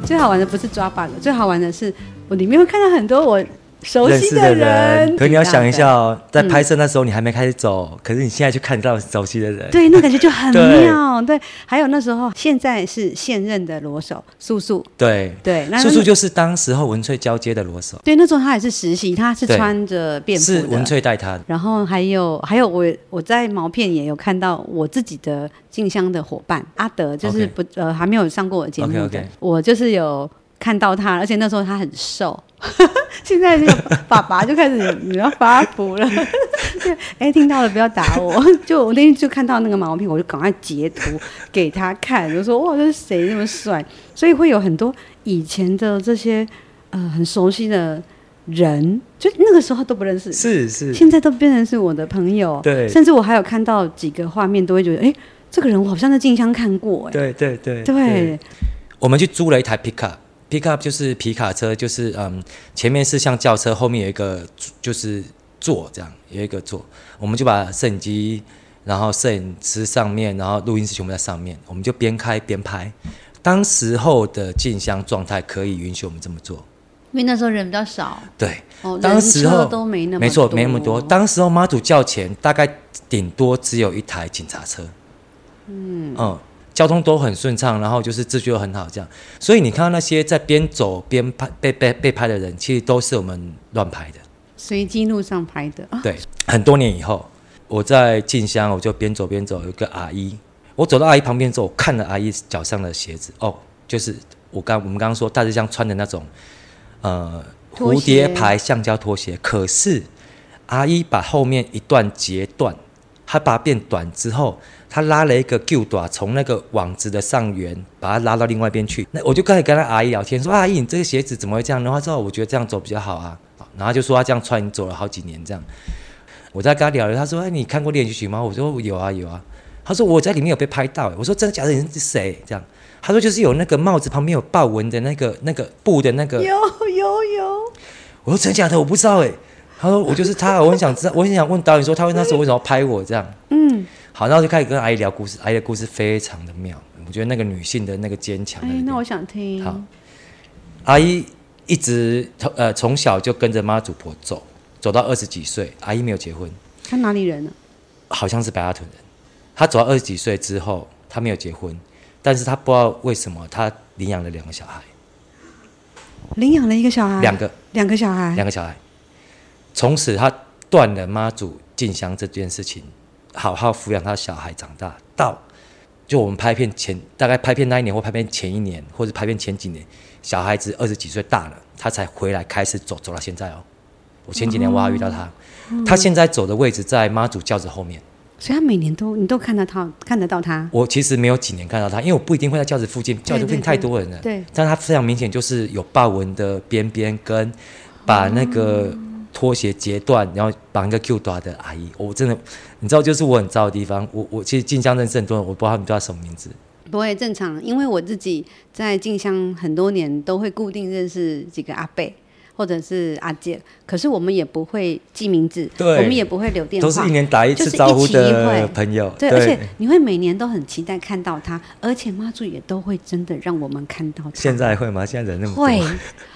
Speaker 1: 最好玩的不是抓 bug，最好玩的是我里面会看到很多我熟悉的人。的人
Speaker 2: 可你要想一下哦，在拍摄那时候你还没开始走，嗯、可是你现在就看到熟悉的人，
Speaker 1: 对，那感觉就很妙。对，对，还有那时候现在是现任的罗手素素，
Speaker 2: 对对，素素就是当时候文翠交接的罗手。
Speaker 1: 对，那时候他也是实习，他是穿着便服的，
Speaker 2: 是文翠带他的。
Speaker 1: 然后还有还有我我在毛片也有看到我自己的静香的伙伴阿德，就是不.呃还没有上过我节目的，okay, okay. 我就是有。看到他，而且那时候他很瘦，现在那个爸爸就开始你要发福了。哎、欸，听到了不要打我。就我那天就看到那个毛片，我就赶快截图给他看，就说哇，这是谁那么帅？所以会有很多以前的这些呃很熟悉的人，就那个时候都不认识，
Speaker 2: 是是，
Speaker 1: 现在都变成是我的朋友。
Speaker 2: 对，
Speaker 1: 甚至我还有看到几个画面，都会觉得哎、欸，这个人我好像在进香看过。哎，
Speaker 2: 对对对
Speaker 1: 对，对。
Speaker 2: 我们去租了一台皮卡。Pickup 就是皮卡车，就是嗯，前面是像轿车，后面有一个就是座这样，有一个座，我们就把摄影机，然后摄影师上面，然后录音师全部在上面，我们就边开边拍。当时候的进香状态可以允许我们这么做，
Speaker 1: 因为那时候人比较少。
Speaker 2: 对，
Speaker 1: 哦，
Speaker 2: 当时候
Speaker 1: 都没那么
Speaker 2: 没错，没那么多。当时候妈祖叫前大概顶多只有一台警察车，嗯嗯。交通都很顺畅，然后就是秩序又很好，这样。所以你看到那些在边走边拍被被被拍的人，其实都是我们乱拍的，
Speaker 1: 随机路上拍的。
Speaker 2: 对，很多年以后，我在进香，我就边走边走，有个阿姨，我走到阿姨旁边之后，我看了阿姨脚上的鞋子，哦，就是我刚我们刚刚说大致上穿的那种，呃，蝴蝶牌橡胶拖鞋。可是阿姨把后面一段截断，她把它变短之后，他拉了一个旧短，从那个网子的上缘把它拉到另外一边去。那我就开始跟他阿姨聊天，说：“阿姨，你这个鞋子怎么会这样？”然后之后我觉得这样走比较好啊。然后就说他这样穿，你走了好几年这样。我在跟他聊了，他说：“哎，你看过练习曲吗？”我说：“有啊，有啊。”他说：“我在里面有被拍到。”我说：“真的假的？你是谁？”这样。他说：“就是有那个帽子旁边有豹纹的那个那个布的那个。”
Speaker 1: 有有有。
Speaker 2: 我说：“真的假的？我不知道哎。”他说：“我就是他。”我很想知道，我很想问导演说，他问那时候为什么要拍我这样？嗯。好，然后就开始跟阿姨聊故事。阿姨的故事非常的妙，我觉得那个女性的那个坚强。
Speaker 1: 哎，那我想听。
Speaker 2: 好，阿姨一直从呃从小就跟着妈祖婆走，走到二十几岁，阿姨没有结婚。
Speaker 1: 她哪里人呢？
Speaker 2: 好像是白沙屯人。她走到二十几岁之后，她没有结婚，但是她不知道为什么她领养了两个小孩。
Speaker 1: 领养了一个小孩，
Speaker 2: 两个，
Speaker 1: 两个小孩，
Speaker 2: 两个小孩。从此他断了妈祖进香这件事情，好好抚养他小孩长大。到就我们拍片前，大概拍片那一年或拍片前一年，或者拍片前几年，小孩子二十几岁大了，他才回来开始走，走到现在哦。我前几年我还遇到他，嗯、他现在走的位置在妈祖轿子后面。
Speaker 1: 所以他每年都你都看得到看得到他。
Speaker 2: 我其实没有几年看到他，因为我不一定会在轿子附近，轿子附近太多人了。
Speaker 1: 对，对，对，
Speaker 2: 但他非常明显就是有豹纹的边边，跟把那个拖鞋截断，然后绑一个 Q 短的阿姨。我真的，你知道，就是我很糟的地方。我我其实静香认识很多人，我不知道你叫什么名字。
Speaker 1: 不会正常，因为我自己在静香很多年，都会固定认识几个阿伯。或者是阿姐，可是我们也不会记名字，对，我们也不会留电话，
Speaker 2: 都是一年打一次招呼的朋友。
Speaker 1: 对，对，而且你会每年都很期待看到他，而且妈祖也都会真的让我们看到他。
Speaker 2: 现在会吗？现在人那么多，
Speaker 1: 会，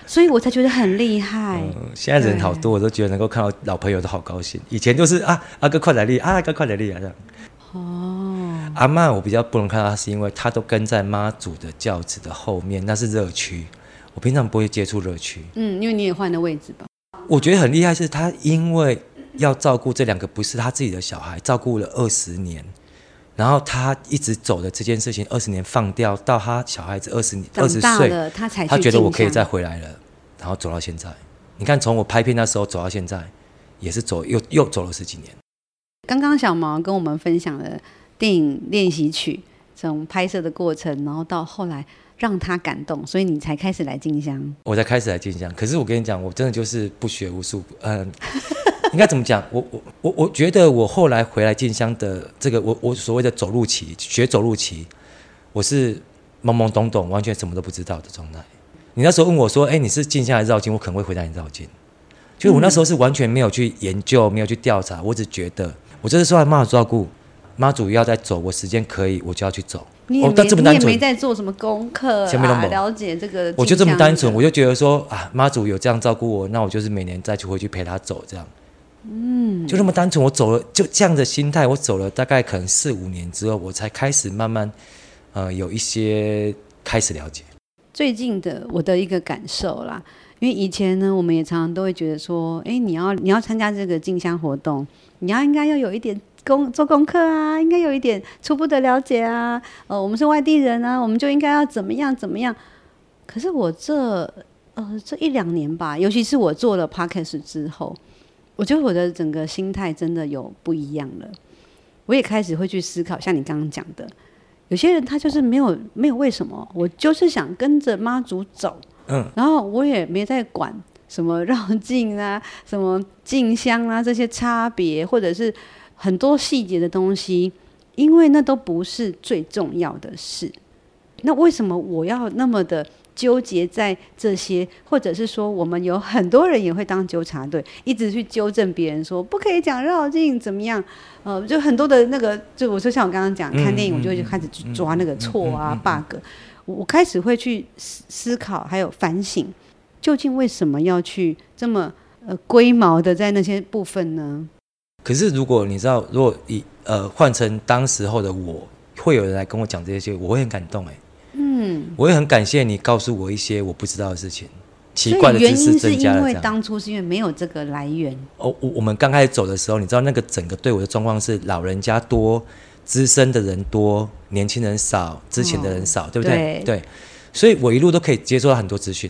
Speaker 1: 所以我才觉得很厉害。
Speaker 2: 嗯，现在人好多，我都觉得能够看到老朋友都好高兴。以前就是啊，阿哥快来力，啊，阿哥快来力啊这样。哦，阿嬷我比较不能看到他，是因为他都跟在妈祖的轿子的后面，那是热区。我平常不会接触热区，
Speaker 1: 嗯，因为你也换了位置吧。
Speaker 2: 我觉得很厉害，是他因为要照顾这两个不是他自己的小孩，照顾了二十年，然后他一直走的这件事情，二十年放掉，到他小孩子二十年二十岁，
Speaker 1: 他才
Speaker 2: 他觉得我可以再回来了，然后走到现在。你看，从我拍片那时候走到现在，也是走又又走了十几年。
Speaker 1: 刚刚小毛跟我们分享了电影练习曲，从拍摄的过程，然后到后来。让他感动，所以你才开始来进香。
Speaker 2: 我才开始来进香，可是我跟你讲，我真的就是不学无术。嗯、应该怎么讲？我我我我觉得我后来回来进香的这个，我我所谓的走路棋，学走路棋，我是懵懵懂懂，完全什么都不知道的状态。你那时候问我说：“哎，你是进香还是绕经？”我可能会回答你绕经。就是我那时候是完全没有去研究，没有去调查，我只觉得我这是说来妈祖照顾，妈祖要在走，我时间可以，我就要去走。
Speaker 1: 你也没，哦、这么单纯，你也没在做什么功课啊？了解这个，
Speaker 2: 我就这么单纯，我就觉得说啊，妈祖有这样照顾我，那我就是每年再去回去陪她走，这样，嗯，就这么单纯。我走了，就这样的心态，我走了大概可能四五年之后，我才开始慢慢，呃，有一些开始了解。
Speaker 1: 最近的我的一个感受啦，因为以前呢，我们也常常都会觉得说，哎，你要你要参加这个进香活动，你要应该要有一点。功做功课啊，应该有一点初步的了解啊。呃，我们是外地人啊，我们就应该要怎么样怎么样。可是我这呃这一两年吧，尤其是我做了 Podcast 之后，我觉得我的整个心态真的有不一样了。我也开始会去思考，像你刚刚讲的，有些人他就是没有没有为什么，我就是想跟着妈祖走，嗯，然后我也没在管什么绕境啊、什么进香啊这些差别，或者是。很多细节的东西，因为那都不是最重要的事。那为什么我要那么的纠结在这些？或者是说，我们有很多人也会当纠察队，一直去纠正别人说不可以讲绕境怎么样？呃，就很多的那个，就我说像我刚刚讲看电影，我就会开始去抓那个错啊 bug。我开始会去思思考，还有反省，究竟为什么要去这么呃龟毛的在那些部分呢？
Speaker 2: 可是，如果你知道，如果以呃换成当时候的我，会有人来跟我讲这些，我会很感动哎。嗯，我也很感谢你告诉我一些我不知道的事情，奇怪的知识增加了。
Speaker 1: 因为当初是因为没有这个来源。
Speaker 2: 哦，我我们刚开始走的时候，你知道那个整个队伍的状况是老人家多，资深的人多，年轻人少，之前的人少，哦、对不对？对。对，所以我一路都可以接收到很多资讯。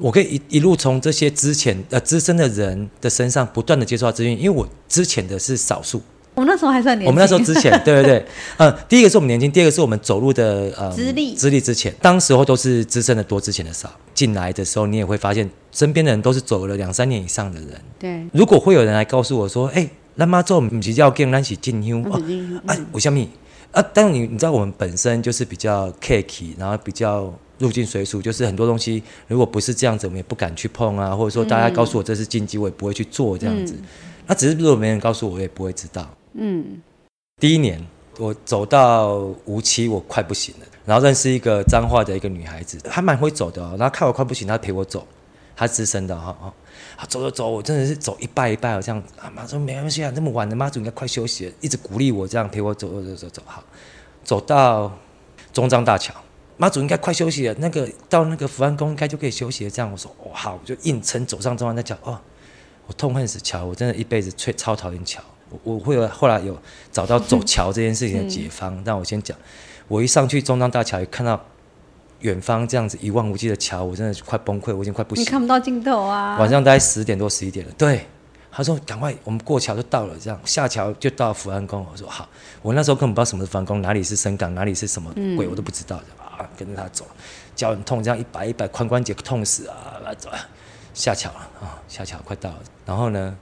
Speaker 2: 我可以一一路从这些之前呃资深的人的身上不断的接触到资讯，因为我之前的是少数，
Speaker 1: 我们那时候还算年轻。
Speaker 2: 我们那时候之前，对 对对，嗯，第一个是我们年轻，第二个是我们走路的呃
Speaker 1: 资历
Speaker 2: 资历之前，当时候都是资深的多，之前的少。进来的时候，你也会发现身边的人都是走了两三年以上的人。
Speaker 1: 对，
Speaker 2: 如果会有人来告诉我说，哎、欸，咱妈做不是要跟咱是进香啊？哎，为什么？啊，但你你知道我们本身就是比较客气，然后比较入境随俗，就是很多东西如果不是这样子，我们也不敢去碰啊，或者说大家告诉我这是禁忌，我也不会去做这样子。嗯、那只是如果没人告诉我，我也不会知道。嗯，第一年我走到无期，我快不行了，然后认识一个彰化的一个女孩子，她蛮会走的哦，然后看我快不行，她陪我走，她资深的哈哦。走走走，我真的是走一拜一拜，这样啊。妈说没关系啊，那么晚了，妈祖应该快休息了，一直鼓励我这样陪我走走走走走。好，走到中彰大桥，妈祖应该快休息了，那个到那个福安宫应该就可以休息了。这样我说，哦好，我就硬撑走上中央大桥。哦，我痛恨死桥，我真的一辈子最超讨厌桥。我我会有后来有找到走桥这件事情的解方，嗯、但我先讲，我一上去中央大桥，一看到。远方这样子一望无际的桥，我真的快崩溃，我已经快不行。你
Speaker 1: 看不到尽头啊！
Speaker 2: 晚上大概十点多十一点了。对，他说赶快，我们过桥就到了，这样下桥就到福安宫。我说好，我那时候根本不知道什么是福安宫，哪里是深港，哪里是什么鬼，我都不知道的、嗯、啊，跟着他走，脚很痛，这样一摆一摆，髋关节痛死啊！来走，下桥了啊，下桥快到了，然后呢？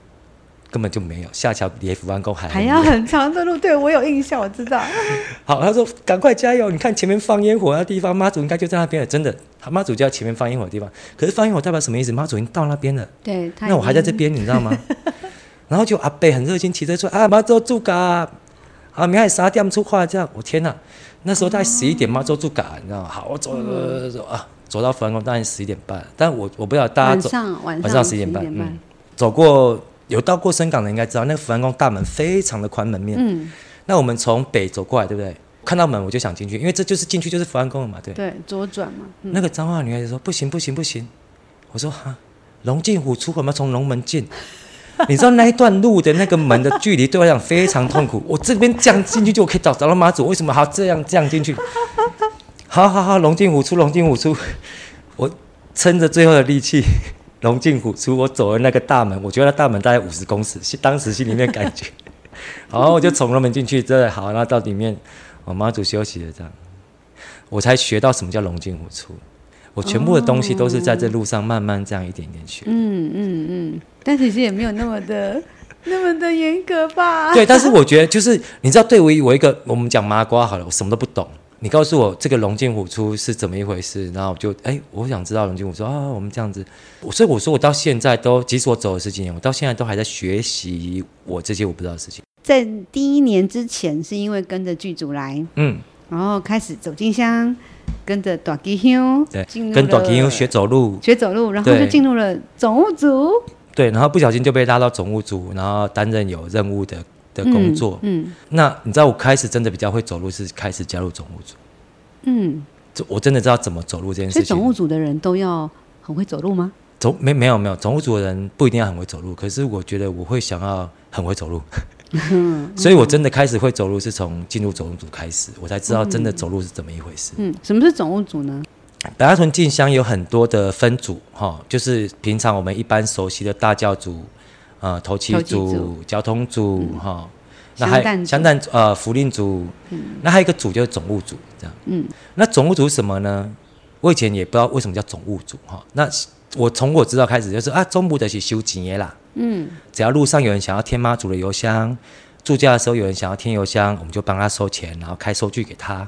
Speaker 2: 根本就没有下桥，离福安宫还
Speaker 1: 还要很长的路。对，我有印象，我知道。
Speaker 2: 好，他说赶快加油！你看前面放烟火的地方，妈祖应该就在那边了。真的，妈祖就在前面放烟火的地方。可是放烟火代表什么意思？妈祖已经到那边了。
Speaker 1: 对，
Speaker 2: 那我还在这边，你知道吗？然后就阿贝很热心骑车说啊，妈祖住噶啊，明天三点出话。这样，我天哪！那时候大概十一点，妈祖驻驾，你知道吗？好，我走走走啊，走到福安宫大概十一点半。但我我不知道大家走
Speaker 1: 晚上晚
Speaker 2: 上十一点半，嗯，走过。有到过深港的应该知道，那个福安宫大门非常的宽门面。嗯，那我们从北走过来，对不对？看到门我就想进去，因为这就是进去就是福安宫了嘛，对。
Speaker 1: 对，左转嘛。嗯、
Speaker 2: 那个彰化女孩子说：“不行不行不行！”我说：“哈，龙进虎出，我们要从龙门进。”你知道那一段路的那个门的距离对我来讲非常痛苦。我这边这样进去就可以找找到妈祖，为什么还要这样这样进去？好好好，龙进虎出，龙进虎出，我撑着最后的力气。龙进虎出，我走了那个大门，我觉得那大门大概五十公尺，当时心里面感觉，然后我就从那门进去，真的好，然后到里面，我妈祖休息了，这样，我才学到什么叫龙进虎出，我全部的东西都是在这路上慢慢这样一点点学。
Speaker 1: 嗯嗯嗯，但其实也没有那么的 那么的严格吧？
Speaker 2: 对，但是我觉得就是你知道，对于我一个我们讲麻瓜好了，我什么都不懂。你告诉我这个龙进虎出是怎么一回事，然后我就哎，我想知道龙进虎出啊，我们这样子，所以我说我到现在都，即使我走了十几年，我到现在都还在学习我这些我不知道的事情。
Speaker 1: 在第一年之前，是因为跟着剧组来，嗯，然后开始走进香，跟着大吉兄，
Speaker 2: 对，跟大吉兄学走路，
Speaker 1: 学走路，然后就进入了总务组，
Speaker 2: 对，然后不小心就被拉到总务组，然后担任有任务的。的工作，嗯，嗯，那你知道我开始真的比较会走路，是开始加入总务组，嗯，我真的知道怎么走路这件事情。
Speaker 1: 所以总务组的人都要很会走路吗？
Speaker 2: 总没没有没有，总务组的人不一定要很会走路，可是我觉得我会想要很会走路，嗯、所以我真的开始会走路是从进入总务组开始，我才知道真的走路是怎么一回事。
Speaker 1: 嗯，什么是总务组呢？
Speaker 2: 白沙屯进香有很多的分组，哈，就是平常我们一般熟悉的大教组。呃，头七组、交通组，哈，那还香担呃福令组，嗯，那还有一个组就是总务组，这样，嗯，那总务组是什么呢？我以前也不知道为什么叫总务组，哈，那我从我知道开始就是啊，总部的是收钱啦，嗯，只要路上有人想要添妈祖的油箱，住家的时候有人想要添油箱，我们就帮他收钱，然后开收据给他，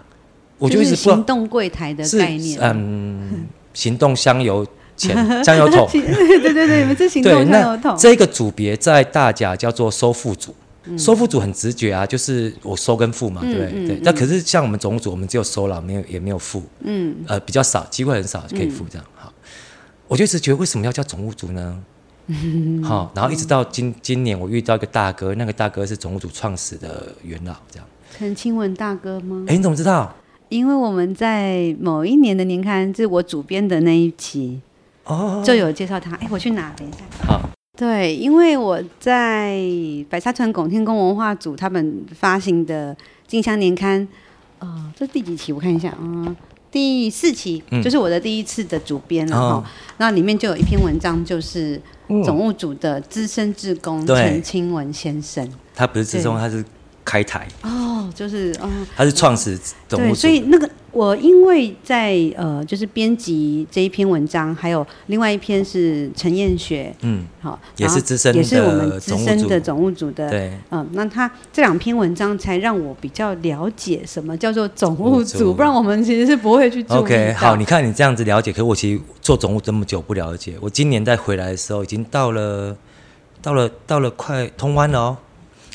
Speaker 2: 我就一直
Speaker 1: 行动柜台的概念，
Speaker 2: 嗯，行动香油。钱 香油桶，
Speaker 1: 对对对，你们是行动香油桶。
Speaker 2: 这个组别在大甲叫做收付组，嗯、收付组很直觉啊，就是我收跟付嘛，对不对？嗯、对。那、嗯、可是像我们总务组，我们只有收了，没有也没有付，嗯，呃，比较少，机会很少可以付这样。好，我就一直觉得为什么要叫总务组呢？好，然后一直到今今年，我遇到一个大哥，那个大哥是总务组创始的元老，这样。
Speaker 1: 陈清文大哥吗？
Speaker 2: 哎，你怎么知道？
Speaker 1: 因为我们在某一年的年刊，就是我主编的那一期。哦，就有介绍他。哎，我去拿，等一下。好，对，因为我在白沙屯拱天宫文化组他们发行的静香年刊，呃，这是第几期？我看一下，嗯、呃，第四期，嗯、就是我的第一次的主编了哈。哦、那里面就有一篇文章，就是总务组的资深志工陈清文先生。
Speaker 2: 他不是志工，他是。开台。
Speaker 1: 哦，就是哦，
Speaker 2: 他是创始总
Speaker 1: 对，所以那个我因为在呃，就是编辑这一篇文章，还有另外一篇是陈彦雪，嗯，好，
Speaker 2: 也是资深，
Speaker 1: 也是我们资深的总务组的，
Speaker 2: 对，
Speaker 1: 嗯，那他这两篇文章才让我比较了解什么叫做总务组，不然我们其实是不会去做。
Speaker 2: OK，好，你看你这样子了解，可是我其实做总务这么久不了解，我今年再回来的时候，已经到了，到了，到了快通关了哦。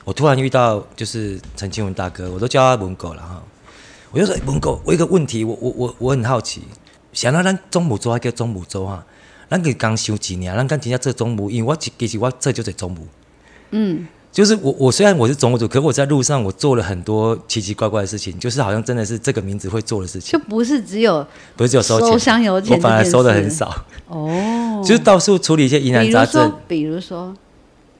Speaker 2: 我突然遇到就是陈清文大哥，我都叫他文狗了哈。我就说文狗，我有一个问题，我我我我很好奇，想到咱中母组还叫中母组哈，咱个刚修几年，咱刚真正做中母，因为我其实我这就是中母。嗯，就是我我虽然我是总务组，可是我在路上我做了很多奇奇怪怪的事情，就是好像真的是这个名字会做的事情，
Speaker 1: 就不是只有
Speaker 2: 不是只有收钱，收香油钱，我反而收的很少。哦，就是到处处理一些疑难杂症，
Speaker 1: 比如说，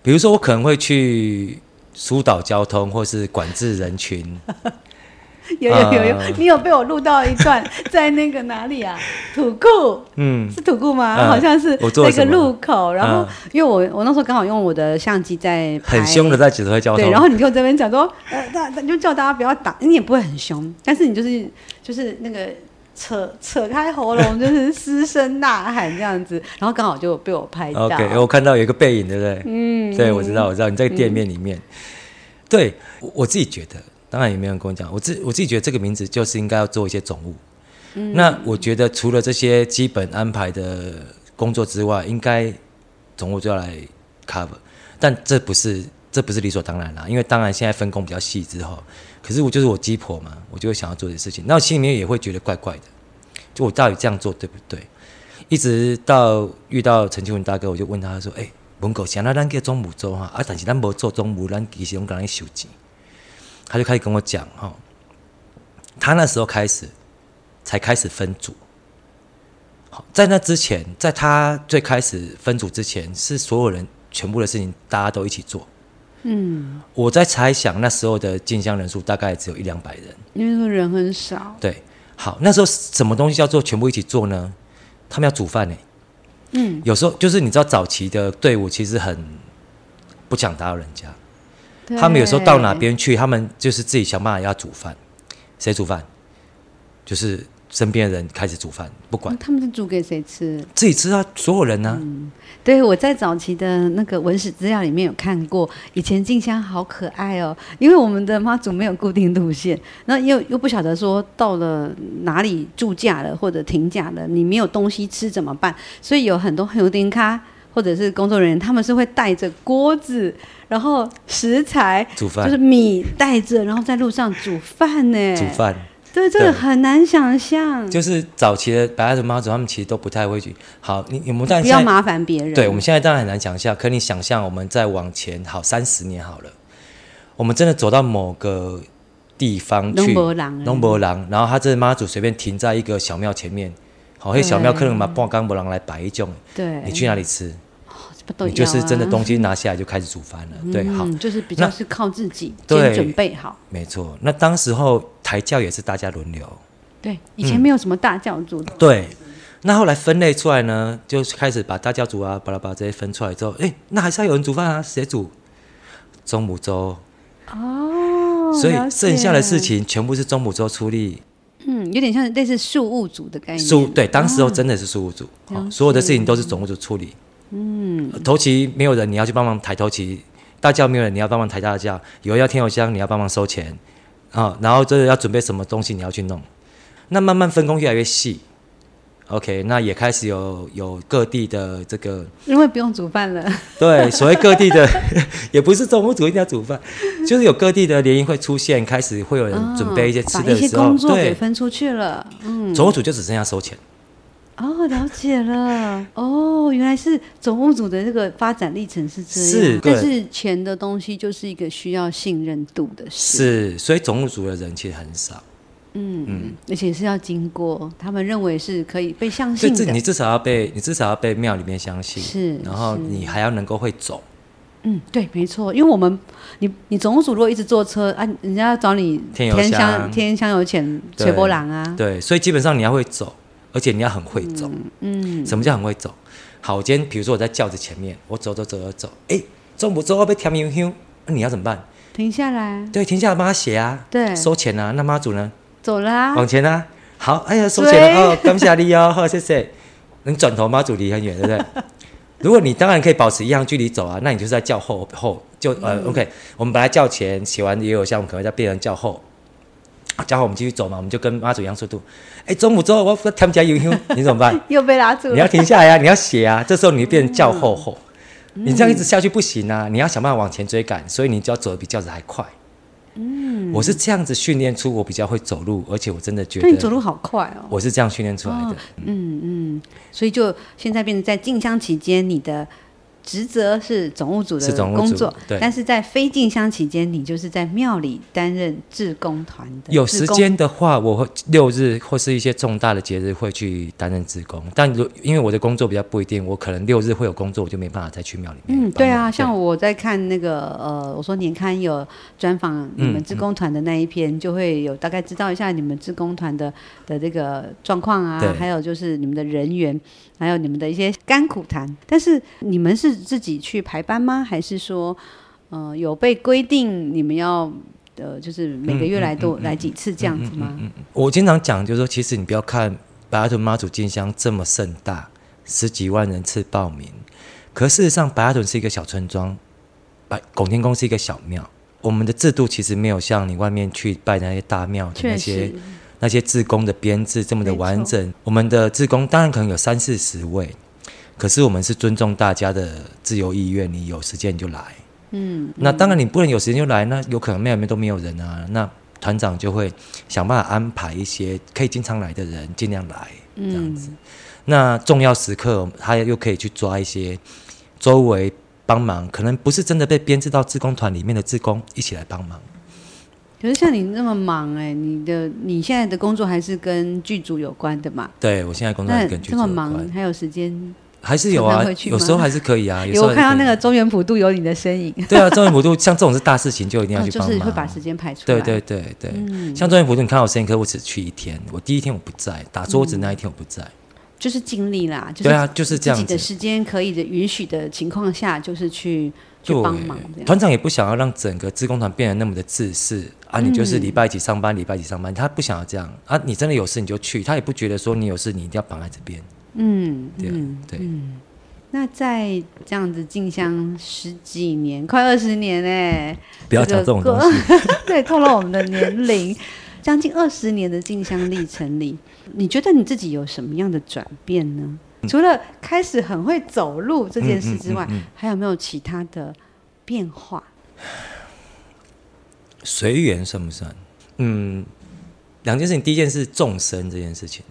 Speaker 2: 比如说我可能会去。疏导交通或是管制人群，
Speaker 1: 有有有有，呃、你有被我录到一段，在那个哪里啊？土库，嗯，是土库吗？呃、好像是那个路口。然后，因为我我那时候刚好用我的相机在，
Speaker 2: 很凶的在指挥交通。
Speaker 1: 对，然后你就这边讲说，呃，那那就叫大家不要打，你也不会很凶，但是你就是就是那个。扯扯开喉咙就是嘶声呐喊这样子，然后刚好就被我拍到。
Speaker 2: OK，我看到有一个背影，对不对？嗯，对，我知道，我知道你在店面里面。嗯、对，我自己觉得，当然也没有人跟我讲，我自我自己觉得这个名字就是应该要做一些总务。嗯，那我觉得除了这些基本安排的工作之外，应该总务就要来 cover，但这不是这不是理所当然啦，因为当然现在分工比较细之后。可是我就是我鸡婆嘛，我就会想要做这些事情，那我心里面也会觉得怪怪的，就我到底这样做对不对？一直到遇到陈清文大哥，我就问他，说：“哎、欸，文狗，想到咱叫总务组哈，啊，但是咱无做总务，咱其实用讲来收钱。”他就开始跟我讲哈，他那时候开始才开始分组，好，在那之前，在他最开始分组之前，是所有人全部的事情大家都一起做。嗯，我在猜想那时候的进香人数大概只有一两百人，
Speaker 1: 因为说人很少。
Speaker 2: 对，好，那时候什么东西叫做全部一起做呢？他们要煮饭呢。嗯，有时候就是你知道早期的队伍其实很不想打扰人家，他们有时候到哪边去，他们就是自己想办法要煮饭。谁煮饭？就是。身边的人开始煮饭，不管
Speaker 1: 他们是煮给谁吃，
Speaker 2: 自己吃啊，所有人呢、啊嗯？
Speaker 1: 对，我在早期的那个文史资料里面有看过，以前静香好可爱哦，因为我们的妈祖没有固定路线，那又又不晓得说到了哪里住驾了或者停驾了，你没有东西吃怎么办？所以有很多很有点咖或者是工作人员，他们是会带着锅子，然后食材
Speaker 2: 煮饭，
Speaker 1: 就是米带着，然后在路上煮饭呢，
Speaker 2: 煮饭。
Speaker 1: 对，这个很难想象。
Speaker 2: 就是早期的白阿祖妈祖，他们其实都不太会去。好，你你们
Speaker 1: 不要麻烦别人。
Speaker 2: 对，我们现在当然很难想象。可你想象，我们再往前好三十年好了，我们真的走到某个地方去，龙伯郎，然后他这妈祖随便停在一个小庙前面，好，那小庙可能嘛半缸伯郎来摆一种。对，你去哪里吃？你就是真的东西拿下来就开始煮饭了，嗯、对，好，
Speaker 1: 就是比较是靠自己先准备好。
Speaker 2: 没错，那当时候抬轿也是大家轮流，
Speaker 1: 对，以前没有什么大教组的、
Speaker 2: 嗯。对，那后来分类出来呢，就开始把大教组啊、巴拉巴拉这些分出来之后，哎，那还是要有人煮饭啊，谁煮？中母粥。哦，所以剩下的事情全部是中母粥出力。
Speaker 1: 嗯，有点像类似庶务组的概念。
Speaker 2: 庶对，当时候真的是庶务组，哦、所有的事情都是总务组处理。嗯，头旗没有人，你要去帮忙抬头旗；大轿没有人，你要帮忙抬大轿。有人要添油箱，你要帮忙收钱啊。然后这个要准备什么东西，你要去弄。那慢慢分工越来越细。OK，那也开始有有各地的这个，
Speaker 1: 因为不用煮饭了。
Speaker 2: 对，所谓各地的，也不是总务组一定要煮饭，就是有各地的联谊会出现，开始会有人准备一些吃的时候，
Speaker 1: 工作给分出去了。
Speaker 2: 嗯，总务组就只剩下收钱。
Speaker 1: 哦，了解了。哦，原来是总务组的这个发展历程是这样。是，但是钱的东西就是一个需要信任度的事。
Speaker 2: 是，所以总务组的人其实很少。
Speaker 1: 嗯嗯，而且是要经过他们认为是可以被相信的。
Speaker 2: 你至少要被，你至少要被庙里面相信。是，然后你还要能够会走。
Speaker 1: 嗯，对，没错，因为我们你你总务组如果一直坐车啊，人家要找你
Speaker 2: 添香、
Speaker 1: 添香油钱、吹波浪啊，
Speaker 2: 对，所以基本上你要会走，而且你要很会走。嗯，嗯什么叫很会走？好，我今天比如说我在轿子前面，我走走走走走，哎，中午之后要被添油香，那你要怎么办？
Speaker 1: 停下来。对，
Speaker 2: 停下来帮他写啊，
Speaker 1: 对，
Speaker 2: 收钱啊。那妈祖呢？
Speaker 1: 走了啊。
Speaker 2: 往前啊。好，哎呀，收钱了哦，感谢你哦，好，谢谢。能转头妈祖离很远，对不对？如果你当然可以保持一样距离走啊，那你就是在轿后后就呃、嗯、，OK，我们本来叫前写完也有像我们可能在变成叫后，轿后我们继续走嘛，我们就跟妈祖一样速度。哎，中午之后我要添加油香，你怎么办？
Speaker 1: 又被拉住了。
Speaker 2: 你要停下来呀、啊，你要写啊，这时候你就变成轿后后，嗯、你这样一直下去不行啊，你要想办法往前追赶，所以你就要走的比轿子还快。嗯，我是这样子训练出我比较会走路，而且我真的觉得，
Speaker 1: 那你走路好快哦。
Speaker 2: 我是这样训练出来的。哦、
Speaker 1: 嗯嗯，所以就现在变成在进香期间，你的。职责是总务组的工作，
Speaker 2: 对。
Speaker 1: 但是在非进香期间，你就是在庙里担任志工团的。
Speaker 2: 有时间的话，我会六日或是一些重大的节日会去担任志工。但如因为我的工作比较不一定，我可能六日会有工作，我就没办法再去庙里面。
Speaker 1: 嗯，对啊，像我在看那个呃，我说年刊有专访你们志工团的那一篇，嗯嗯、就会有大概知道一下你们志工团的的这个状况啊，还有就是你们的人员。还有你们的一些甘苦谈，但是你们是自己去排班吗？还是说，呃，有被规定你们要呃，就是每个月来多、嗯嗯嗯、来几次这样子吗？嗯嗯、我
Speaker 2: 经常讲，就是说，其实你不要看白沙屯妈祖进香这么盛大，十几万人次报名，可事实上白沙屯是一个小村庄，白拱天宫是一个小庙，我们的制度其实没有像你外面去拜那些大庙的那些。那些志工的编制这么的完整，我们的志工当然可能有三四十位，可是我们是尊重大家的自由意愿，你有时间你就来。嗯，那当然你不能有时间就来，那有可能庙里面都没有人啊，那团长就会想办法安排一些可以经常来的人，尽量来这样子。嗯、那重要时刻他又可以去抓一些周围帮忙，可能不是真的被编制到志工团里面的志工一起来帮忙。
Speaker 1: 可是像你那么忙哎、欸，你的你现在的工作还是跟剧组有关的嘛？
Speaker 2: 对，我现在工作还是跟剧组有关。这么忙还
Speaker 1: 有时间？
Speaker 2: 还是有啊，有时候还是可以啊。有，时候
Speaker 1: 有我看到那个中原普渡有你的身影。
Speaker 2: 对啊，中原普渡像这种是大事情，就一定要去帮忙。
Speaker 1: 就是会把时间排出来。
Speaker 2: 对对对对，嗯、像中原普渡，你看到我身影，可是我只去一天。我第一天我不在，打桌子那一天我不在。嗯、
Speaker 1: 就是尽力啦，就是、
Speaker 2: 对啊，就是这样子。
Speaker 1: 自己的时间可以的允许的情况下，就是去。去帮忙，
Speaker 2: 团长也不想要让整个自工团变得那么的自私啊！你就是礼拜几上班，礼拜几上班，他不想要这样啊！你真的有事你就去，他也不觉得说你有事你一定要绑在这边。嗯，对对。
Speaker 1: 那在这样子进香十几年，快二十年哎，
Speaker 2: 不要讲这种东西，
Speaker 1: 对，透露我们的年龄，将近二十年的进香历程里，你觉得你自己有什么样的转变呢？除了开始很会走路这件事之外，还有没有其他的变化？
Speaker 2: 随缘算不算？嗯，两件事情。第一件事，众生这件事情，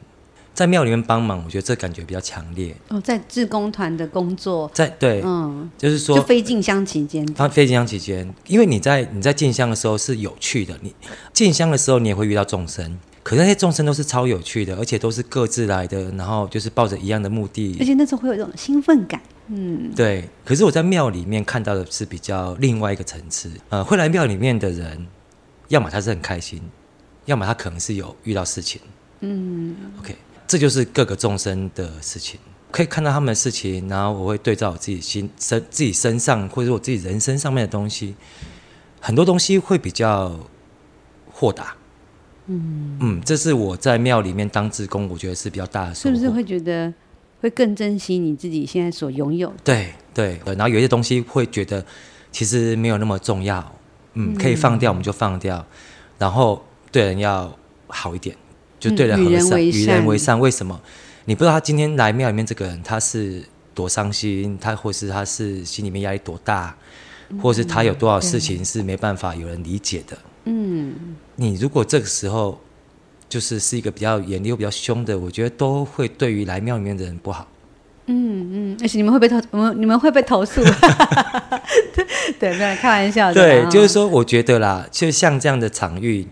Speaker 2: 在庙里面帮忙，我觉得这感觉比较强烈。
Speaker 1: 哦，在志工团的工作，
Speaker 2: 在对，嗯，就是说，
Speaker 1: 就非进香期间，
Speaker 2: 他非进香期间，因为你在你在进香的时候是有趣的，你进香的时候你也会遇到众生。可是那些众生都是超有趣的，而且都是各自来的，然后就是抱着一样的目的，
Speaker 1: 而且那时候会有一种兴奋感。嗯，
Speaker 2: 对。可是我在庙里面看到的是比较另外一个层次。呃，会来庙里面的人，要么他是很开心，要么他可能是有遇到事情。嗯，OK，这就是各个众生的事情，可以看到他们的事情，然后我会对照我自己心身、自己身上，或者我自己人生上面的东西，很多东西会比较豁达。嗯嗯，这是我在庙里面当志工，我觉得是比较大的收获。
Speaker 1: 是不是会觉得会更珍惜你自己现在所拥有的？
Speaker 2: 对对，然后有一些东西会觉得其实没有那么重要，嗯，嗯可以放掉我们就放掉，然后对人要好一点，就对人和善，与、嗯、人，人为善。为什么？你不知道他今天来庙里面这个人他是多伤心，他或是他是心里面压力多大，嗯、或是他有多少事情是没办法有人理解的。嗯，你如果这个时候就是是一个比较严厉又比较凶的，我觉得都会对于来庙里面的人不好。
Speaker 1: 嗯嗯，而且你们会被投，你 们你们会被投诉。对，对，开玩笑的。
Speaker 2: 对，就是说，我觉得啦，就像这样的场域，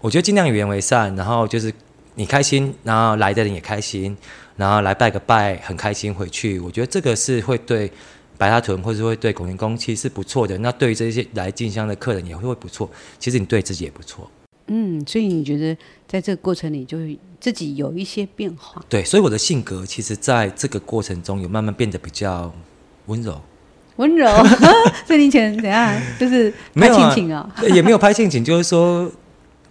Speaker 2: 我觉得尽量与人为善，然后就是你开心，然后来的人也开心，然后来拜个拜，很开心回去。我觉得这个是会对白沙屯，或是会对拱天宫其实是不错的。那对于这些来进香的客人也会不错。其实你对自己也不错。
Speaker 1: 嗯，所以你觉得在这个过程里，就自己有一些变化？
Speaker 2: 对，所以我的性格其实在这个过程中有慢慢变得比较温柔。
Speaker 1: 温柔？所以你以前怎样？就是拍亲情啊？
Speaker 2: 也没有拍亲情，就是说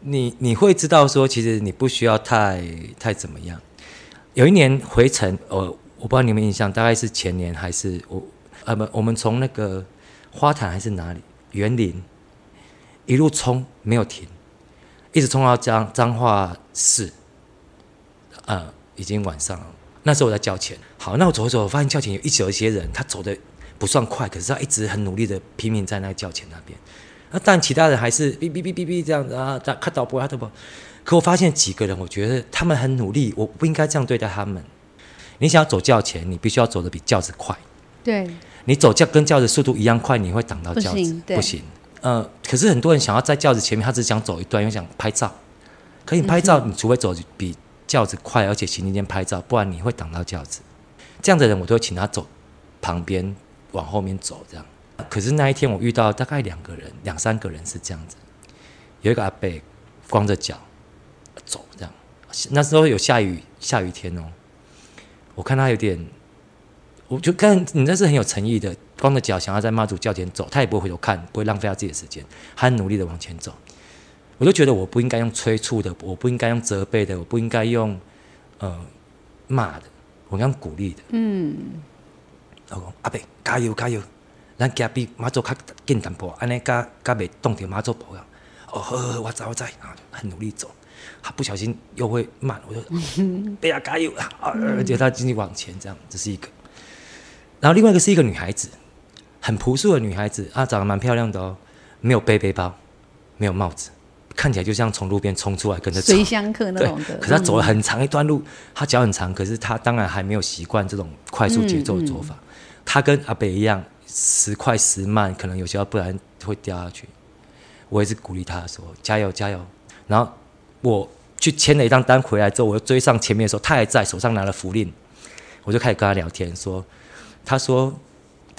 Speaker 2: 你你会知道说，其实你不需要太太怎么样。有一年回程，呃，我不知道你有没有印象，大概是前年还是我呃不，我们从那个花坛还是哪里园林一路冲，没有停。一直冲到彰彰化市，呃，已经晚上了。那时候我在叫钱，好，那我走一走，我发现叫钱有一有一些人，他走的不算快，可是他一直很努力的拼命在那个叫钱那边。那但其他人还是哔哔哔哔哔这样子啊，他看到不，他都不。可我发现几个人，我觉得他们很努力，我不应该这样对待他们。你想要走叫钱，你必须要走的比轿子快。
Speaker 1: 对。你
Speaker 2: 走轿跟轿子速度一样快，你会挡到轿子，不行。呃，可是很多人想要在轿子前面，他只想走一段，又想拍照。可以拍照，你除非走比轿子快，而且行进间拍照，不然你会挡到轿子。这样的人，我都会请他走旁边，往后面走这样。可是那一天，我遇到大概两个人，两三个人是这样子。有一个阿伯光着脚走这样，那时候有下雨，下雨天哦。我看他有点，我就看你那是很有诚意的。光着脚想要在妈祖轿前走，他也不会回头看，不会浪费他自己的时间，他很努力的往前走。我就觉得我不应该用催促的，我不应该用责备的，我不应该用呃骂的，我应该鼓励的。嗯。我讲阿伯加油加油，咱家比妈祖较紧淡薄，安尼加加袂冻着妈祖保养。哦好好好，我知我知啊，很努力走，他不小心又会慢，我就 贝啊加油啊，而且他继续往前这样，这是一个。然后另外一个是一个女孩子。很朴素的女孩子啊，长得蛮漂亮的哦，没有背背包，没有帽子，看起来就像从路边冲出来跟着走。随
Speaker 1: 香客那种的。
Speaker 2: 可是她走了很长一段路，她脚很长，可是她当然还没有习惯这种快速节奏的走法。她、嗯嗯、跟阿北一样，时快时慢，可能有时候不然会掉下去。我也是鼓励她说：“加油加油！”然后我去签了一张单回来之后，我又追上前面的时候，她还在手上拿了符令，我就开始跟她聊天说：“她说。”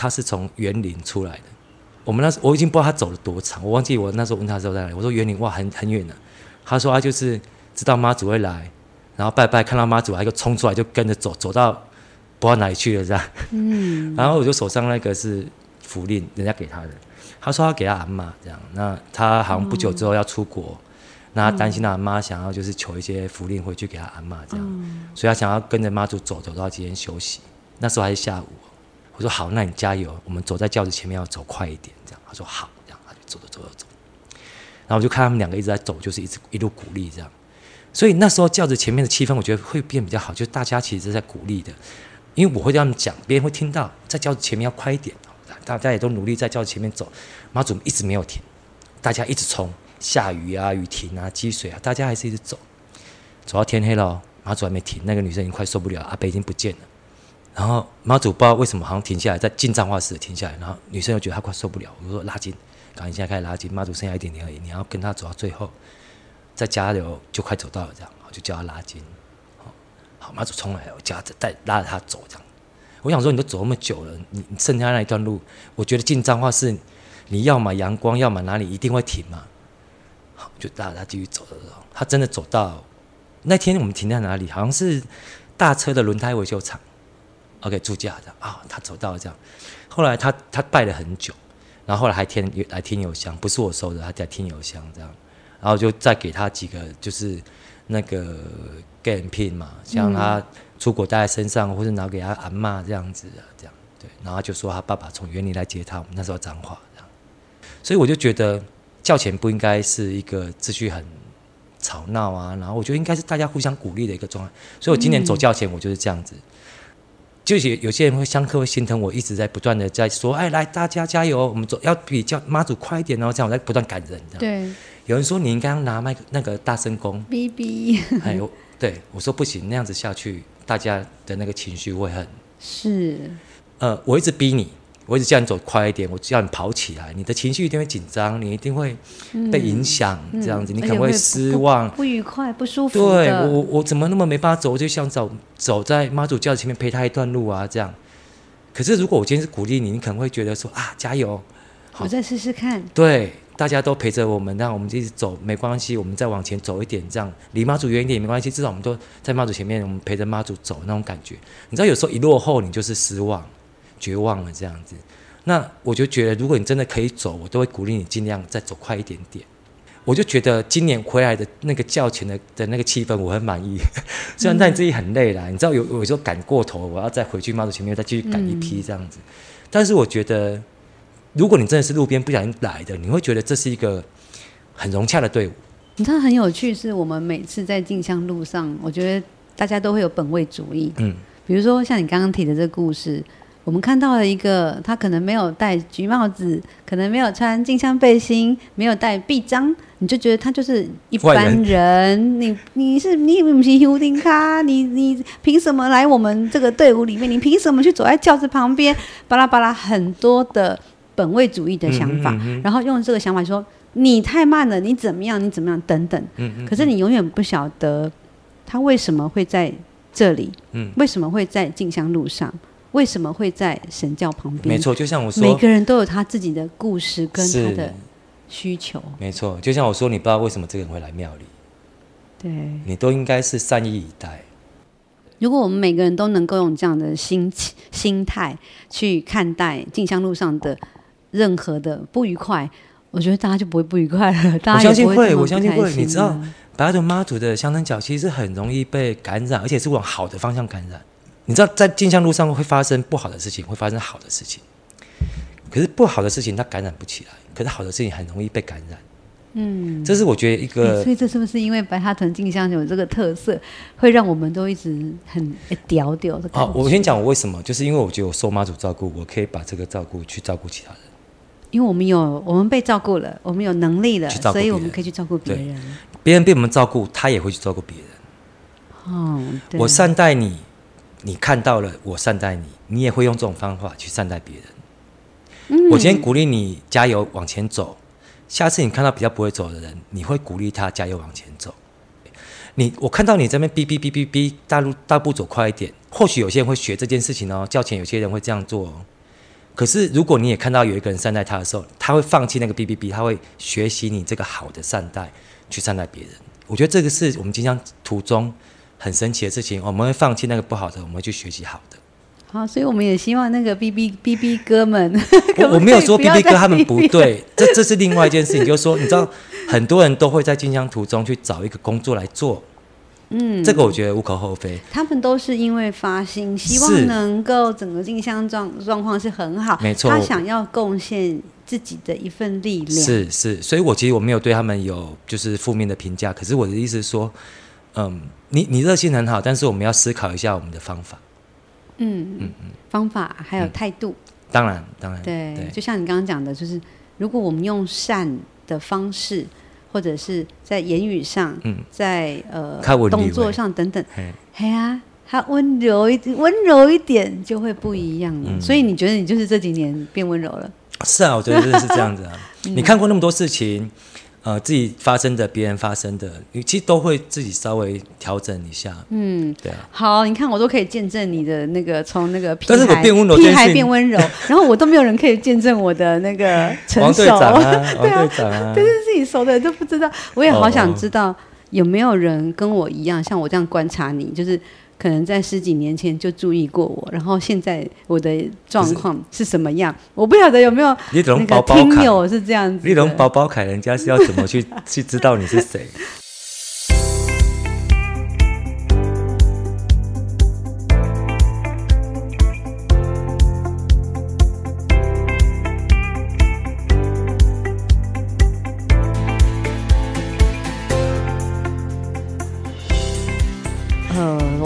Speaker 2: 他是从园林出来的，我们那时我已经不知道他走了多长，我忘记我那时候问他的时候在哪里。我说园林哇，很很远的。他说他就是知道妈祖会来，然后拜拜，看到妈祖来就冲出来就跟着走，走到不知道哪里去了这样。嗯。然后我就手上那个是符令，人家给他的。他说他给他阿嬷这样，那他好像不久之后要出国，嗯、那他担心他阿妈想要就是求一些福令回去给他阿嬷这样，嗯、所以他想要跟着妈祖走，走到今天休息。那时候还是下午。我说好，那你加油。我们走在轿子前面，要走快一点，这样。他说好，这样他就走着走着走。然后我就看他们两个一直在走，就是一直一路鼓励这样。所以那时候轿子前面的气氛，我觉得会变比较好，就是大家其实是在鼓励的。因为我会这样讲，别人会听到，在轿子前面要快一点。大家也都努力在轿子前面走，妈祖一直没有停，大家一直冲，下雨啊，雨停啊，积水啊，大家还是一直走，走到天黑了，妈祖还没停，那个女生已经快受不了，阿伯已经不见了。然后妈祖不知道为什么好像停下来，在进彰化市停下来。然后女生又觉得她快受不了，我说拉筋，赶紧现在开始拉筋。妈祖剩下一点点而已，你要跟她走到最后，再加油就快走到了，这样，我就叫她拉筋。好，好，妈祖冲来，我叫她带拉着她走，这样。我想说，你都走那么久了，你你剩下那一段路，我觉得进彰化市，你要么阳光，要么哪里一定会停嘛。好，就拉着她继续走的时候，她真的走到那天我们停在哪里？好像是大车的轮胎维修厂。OK，驻驾的啊，他走到了这样。后来他他拜了很久，然后后来还添来添油香，不是我收的，他在添油香这样。然后就再给他几个，就是那个纪念品嘛，像他出国带在身上，或者拿给他阿嬷这样子的，这样对。然后就说他爸爸从园林来接他，我们那时候脏话这样。所以我就觉得教前不应该是一个秩序很吵闹啊，然后我觉得应该是大家互相鼓励的一个状态。所以我今年走教前，我就是这样子。就是有些人会相克会心疼我，一直在不断的在说，哎，来大家加油，我们走要比较妈祖快一点哦，这样我在不断感人。
Speaker 1: 对，
Speaker 2: 有人说你应该拿麦克那个大声公，
Speaker 1: 逼逼，
Speaker 2: 哎呦，对我说不行，那样子下去，大家的那个情绪会很
Speaker 1: 是，
Speaker 2: 呃，我一直逼你。我一直叫你走快一点，我叫你跑起来，你的情绪一定会紧张，你一定会被影响，嗯、这样子，嗯、你可能会失望
Speaker 1: 不、不愉快、不舒服。
Speaker 2: 对我，我怎么那么没办法走？我就想走走在妈祖轿前面陪他一段路啊，这样。可是如果我今天是鼓励你，你可能会觉得说啊，加油，
Speaker 1: 我再试试看。
Speaker 2: 对，大家都陪着我们，那我们一直走，没关系，我们再往前走一点，这样离妈祖远一点也没关系，至少我们都在妈祖前面，我们陪着妈祖走那种感觉。你知道，有时候一落后，你就是失望、绝望了这样子。那我就觉得，如果你真的可以走，我都会鼓励你尽量再走快一点点。我就觉得今年回来的那个轿前的的那个气氛，我很满意。虽然但你自己很累啦，嗯、你知道有有时候赶过头，我要再回去妈祖前面再继续赶一批这样子。嗯、但是我觉得，如果你真的是路边不小心来的，你会觉得这是一个很融洽的队伍。
Speaker 1: 你知道很有趣，是我们每次在进香路上，我觉得大家都会有本位主义。嗯，比如说像你刚刚提的这个故事。我们看到了一个，他可能没有戴橘帽子，可能没有穿静香背心，没有戴臂章，你就觉得他就是一般人。人 你你是你不是休丁卡？你你凭什么来我们这个队伍里面？你凭什么去走在轿子旁边？巴拉巴拉很多的本位主义的想法，嗯嗯嗯，然后用这个想法说你太慢了，你怎么样？你怎么样？等等。嗯嗯嗯，可是你永远不晓得他为什么会在这里，嗯，为什么会在静香路上。为什么会在神教旁边？
Speaker 2: 没错，就像我说，
Speaker 1: 每个人都有他自己的故事跟他的需求。
Speaker 2: 没错，就像我说，你不知道为什么这个人会来庙里，
Speaker 1: 对，
Speaker 2: 你都应该是善意以待。
Speaker 1: 如果我们每个人都能够用这样的心心态去看待进香路上的任何的不愉快，我觉得大家就不会不愉快了。大家
Speaker 2: 我相信会，我相信会。你知道，白头妈祖的香灯脚其实很容易被感染，而且是往好的方向感染。你知道，在镜像路上会发生不好的事情，会发生好的事情。可是不好的事情它感染不起来，可是好的事情很容易被感染。嗯，这是我觉得一个。
Speaker 1: 所以这是不是因为白哈屯镜像有这个特色，会让我们都一直很屌屌的？
Speaker 2: 好，我先讲我为什么，就是因为我觉得我受妈祖照顾，我可以把这个照顾去照顾其他人。
Speaker 1: 因为我们有我们被照顾了，我们有能力了，所以我们可以去照顾别人。
Speaker 2: 别人被我们照顾，他也会去照顾别人。哦，对。我善待你。你看到了我善待你，你也会用这种方法去善待别人。嗯，我今天鼓励你加油往前走，下次你看到比较不会走的人，你会鼓励他加油往前走。你我看到你这边哔哔哔哔哔，大路大步走快一点。或许有些人会学这件事情哦，较前有些人会这样做哦。可是如果你也看到有一个人善待他的时候，他会放弃那个哔哔哔，他会学习你这个好的善待去善待别人。我觉得这个是我们进香途中。很神奇的事情，我们会放弃那个不好的，我们会去学习好的。
Speaker 1: 好，所以我们也希望那个 B B B B 哥们，
Speaker 2: 我我没有说 B B 哥他们不对，这这是另外一件事情。就是说，你知道，很多人都会在进香途中去找一个工作来做，嗯，这个我觉得无可厚非。
Speaker 1: 他们都是因为发心，希望能够整个进香状状况是很好，
Speaker 2: 没错，
Speaker 1: 他想要贡献自己的一份力量。
Speaker 2: 是是，所以我其实我没有对他们有就是负面的评价，可是我的意思是说，嗯。你你热心很好，但是我们要思考一下我们的方法。
Speaker 1: 嗯嗯嗯，方法还有态度。
Speaker 2: 嗯、当然当然，
Speaker 1: 对，对就像你刚刚讲的，就是如果我们用善的方式，或者是在言语上，嗯，在呃动作上等等，嘿啊，他温柔一温柔一点就会不一样了。嗯、所以你觉得你就是这几年变温柔了？
Speaker 2: 是啊，我觉得是这样子啊。嗯、你看过那么多事情。呃，自己发生的，别人发生的，你其实都会自己稍微调整一下。嗯，对啊。
Speaker 1: 好，你看我都可以见证你的那个从那个屁孩，
Speaker 2: 但是我变温柔，
Speaker 1: 屁孩变温柔，然后我都没有人可以见证我的那个成熟。
Speaker 2: 王队长 啊，王队长啊，
Speaker 1: 对啊，是自己熟的人都不知道。我也好想知道有没有人跟我一样，像我这样观察你，就是。可能在十几年前就注意过我，然后现在我的状况是什么样？我不晓得有没有那个听友是这样子。
Speaker 2: 你懂宝宝凯，人家是要怎么去去知道你是谁？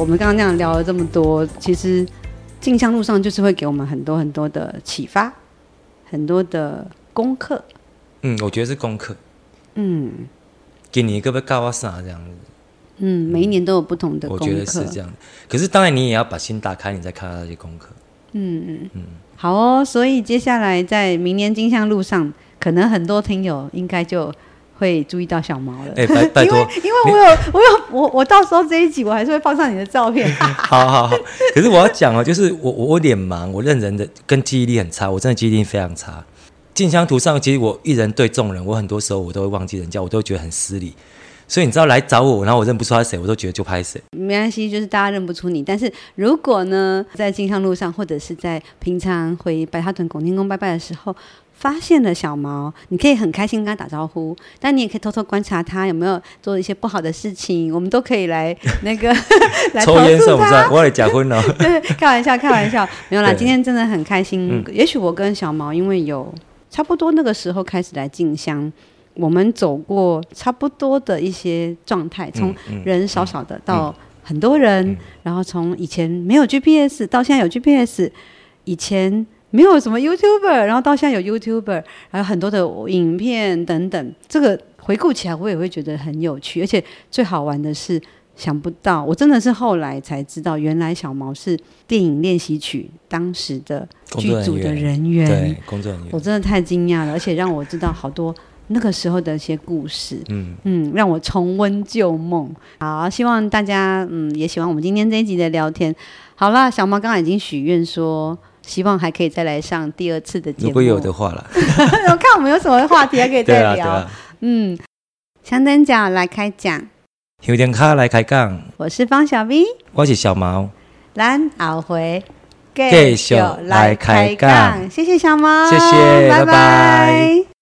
Speaker 1: 我们刚刚那样聊了这么多，其实进香路上就是会给我们很多很多的启发，很多的功课。
Speaker 2: 嗯，我觉得是功课。嗯，给你一个不告我啥这样子。
Speaker 1: 嗯，每一年都有不同的功课。
Speaker 2: 我觉得是这样。可是当然，你也要把心打开，你再看到那些功课。
Speaker 1: 嗯嗯嗯。好哦，所以接下来在明年金像路上，可能很多听友应该就会注意到小毛了。
Speaker 2: 哎、欸，拜拜托，
Speaker 1: 因为因为我有我有我我到时候这一集我还是会放上你的照片。
Speaker 2: 好好好，可是我要讲哦，就是我我我脸盲，我认人的跟记忆力很差，我真的记忆力非常差。进香图上，其实我一人对众人，我很多时候我都会忘记人家，我都觉得很失礼。所以你知道来找我，然后我认不出他是谁，我都觉得就拍谁。
Speaker 1: 没关系，就是大家认不出你。但是如果呢，在进香路上，或者是在平常回白沙屯拱天宫拜拜的时候，发现了小毛，你可以很开心跟他打招呼，但你也可以偷偷观察他有没有做一些不好的事情。我们都可以来那个 来
Speaker 2: 抽烟是不是？我来结婚了。
Speaker 1: 对，开玩笑，开玩笑，没有啦。今天真的很开心。嗯、也许我跟小毛因为有。差不多那个时候开始来进香，我们走过差不多的一些状态，从人少少的到很多人，嗯嗯嗯、然后从以前没有 GPS 到现在有 GPS，以前没有什么 YouTuber，然后到现在有 YouTuber，还有很多的影片等等。这个回顾起来，我也会觉得很有趣，而且最好玩的是。想不到，我真的是后来才知道，原来小毛是电影练习曲当时的剧组的人员，
Speaker 2: 对，工作人员，
Speaker 1: 我真的太惊讶了，而且让我知道好多那个时候的一些故事，嗯嗯，让我重温旧梦。好，希望大家嗯也喜欢我们今天这一集的聊天。好了，小毛刚刚已经许愿说，希望还可以再来上第二次的节目，
Speaker 2: 如果有的话了，
Speaker 1: 我看我们有什么话题还可以再聊。啊啊、嗯，香灯脚来开讲。
Speaker 2: 有点卡来开讲，
Speaker 1: 我是方小 V，
Speaker 2: 我是小毛，
Speaker 1: 咱后回。
Speaker 2: 继续来开讲，
Speaker 1: 谢谢小毛，
Speaker 2: 谢谢，拜拜。拜拜。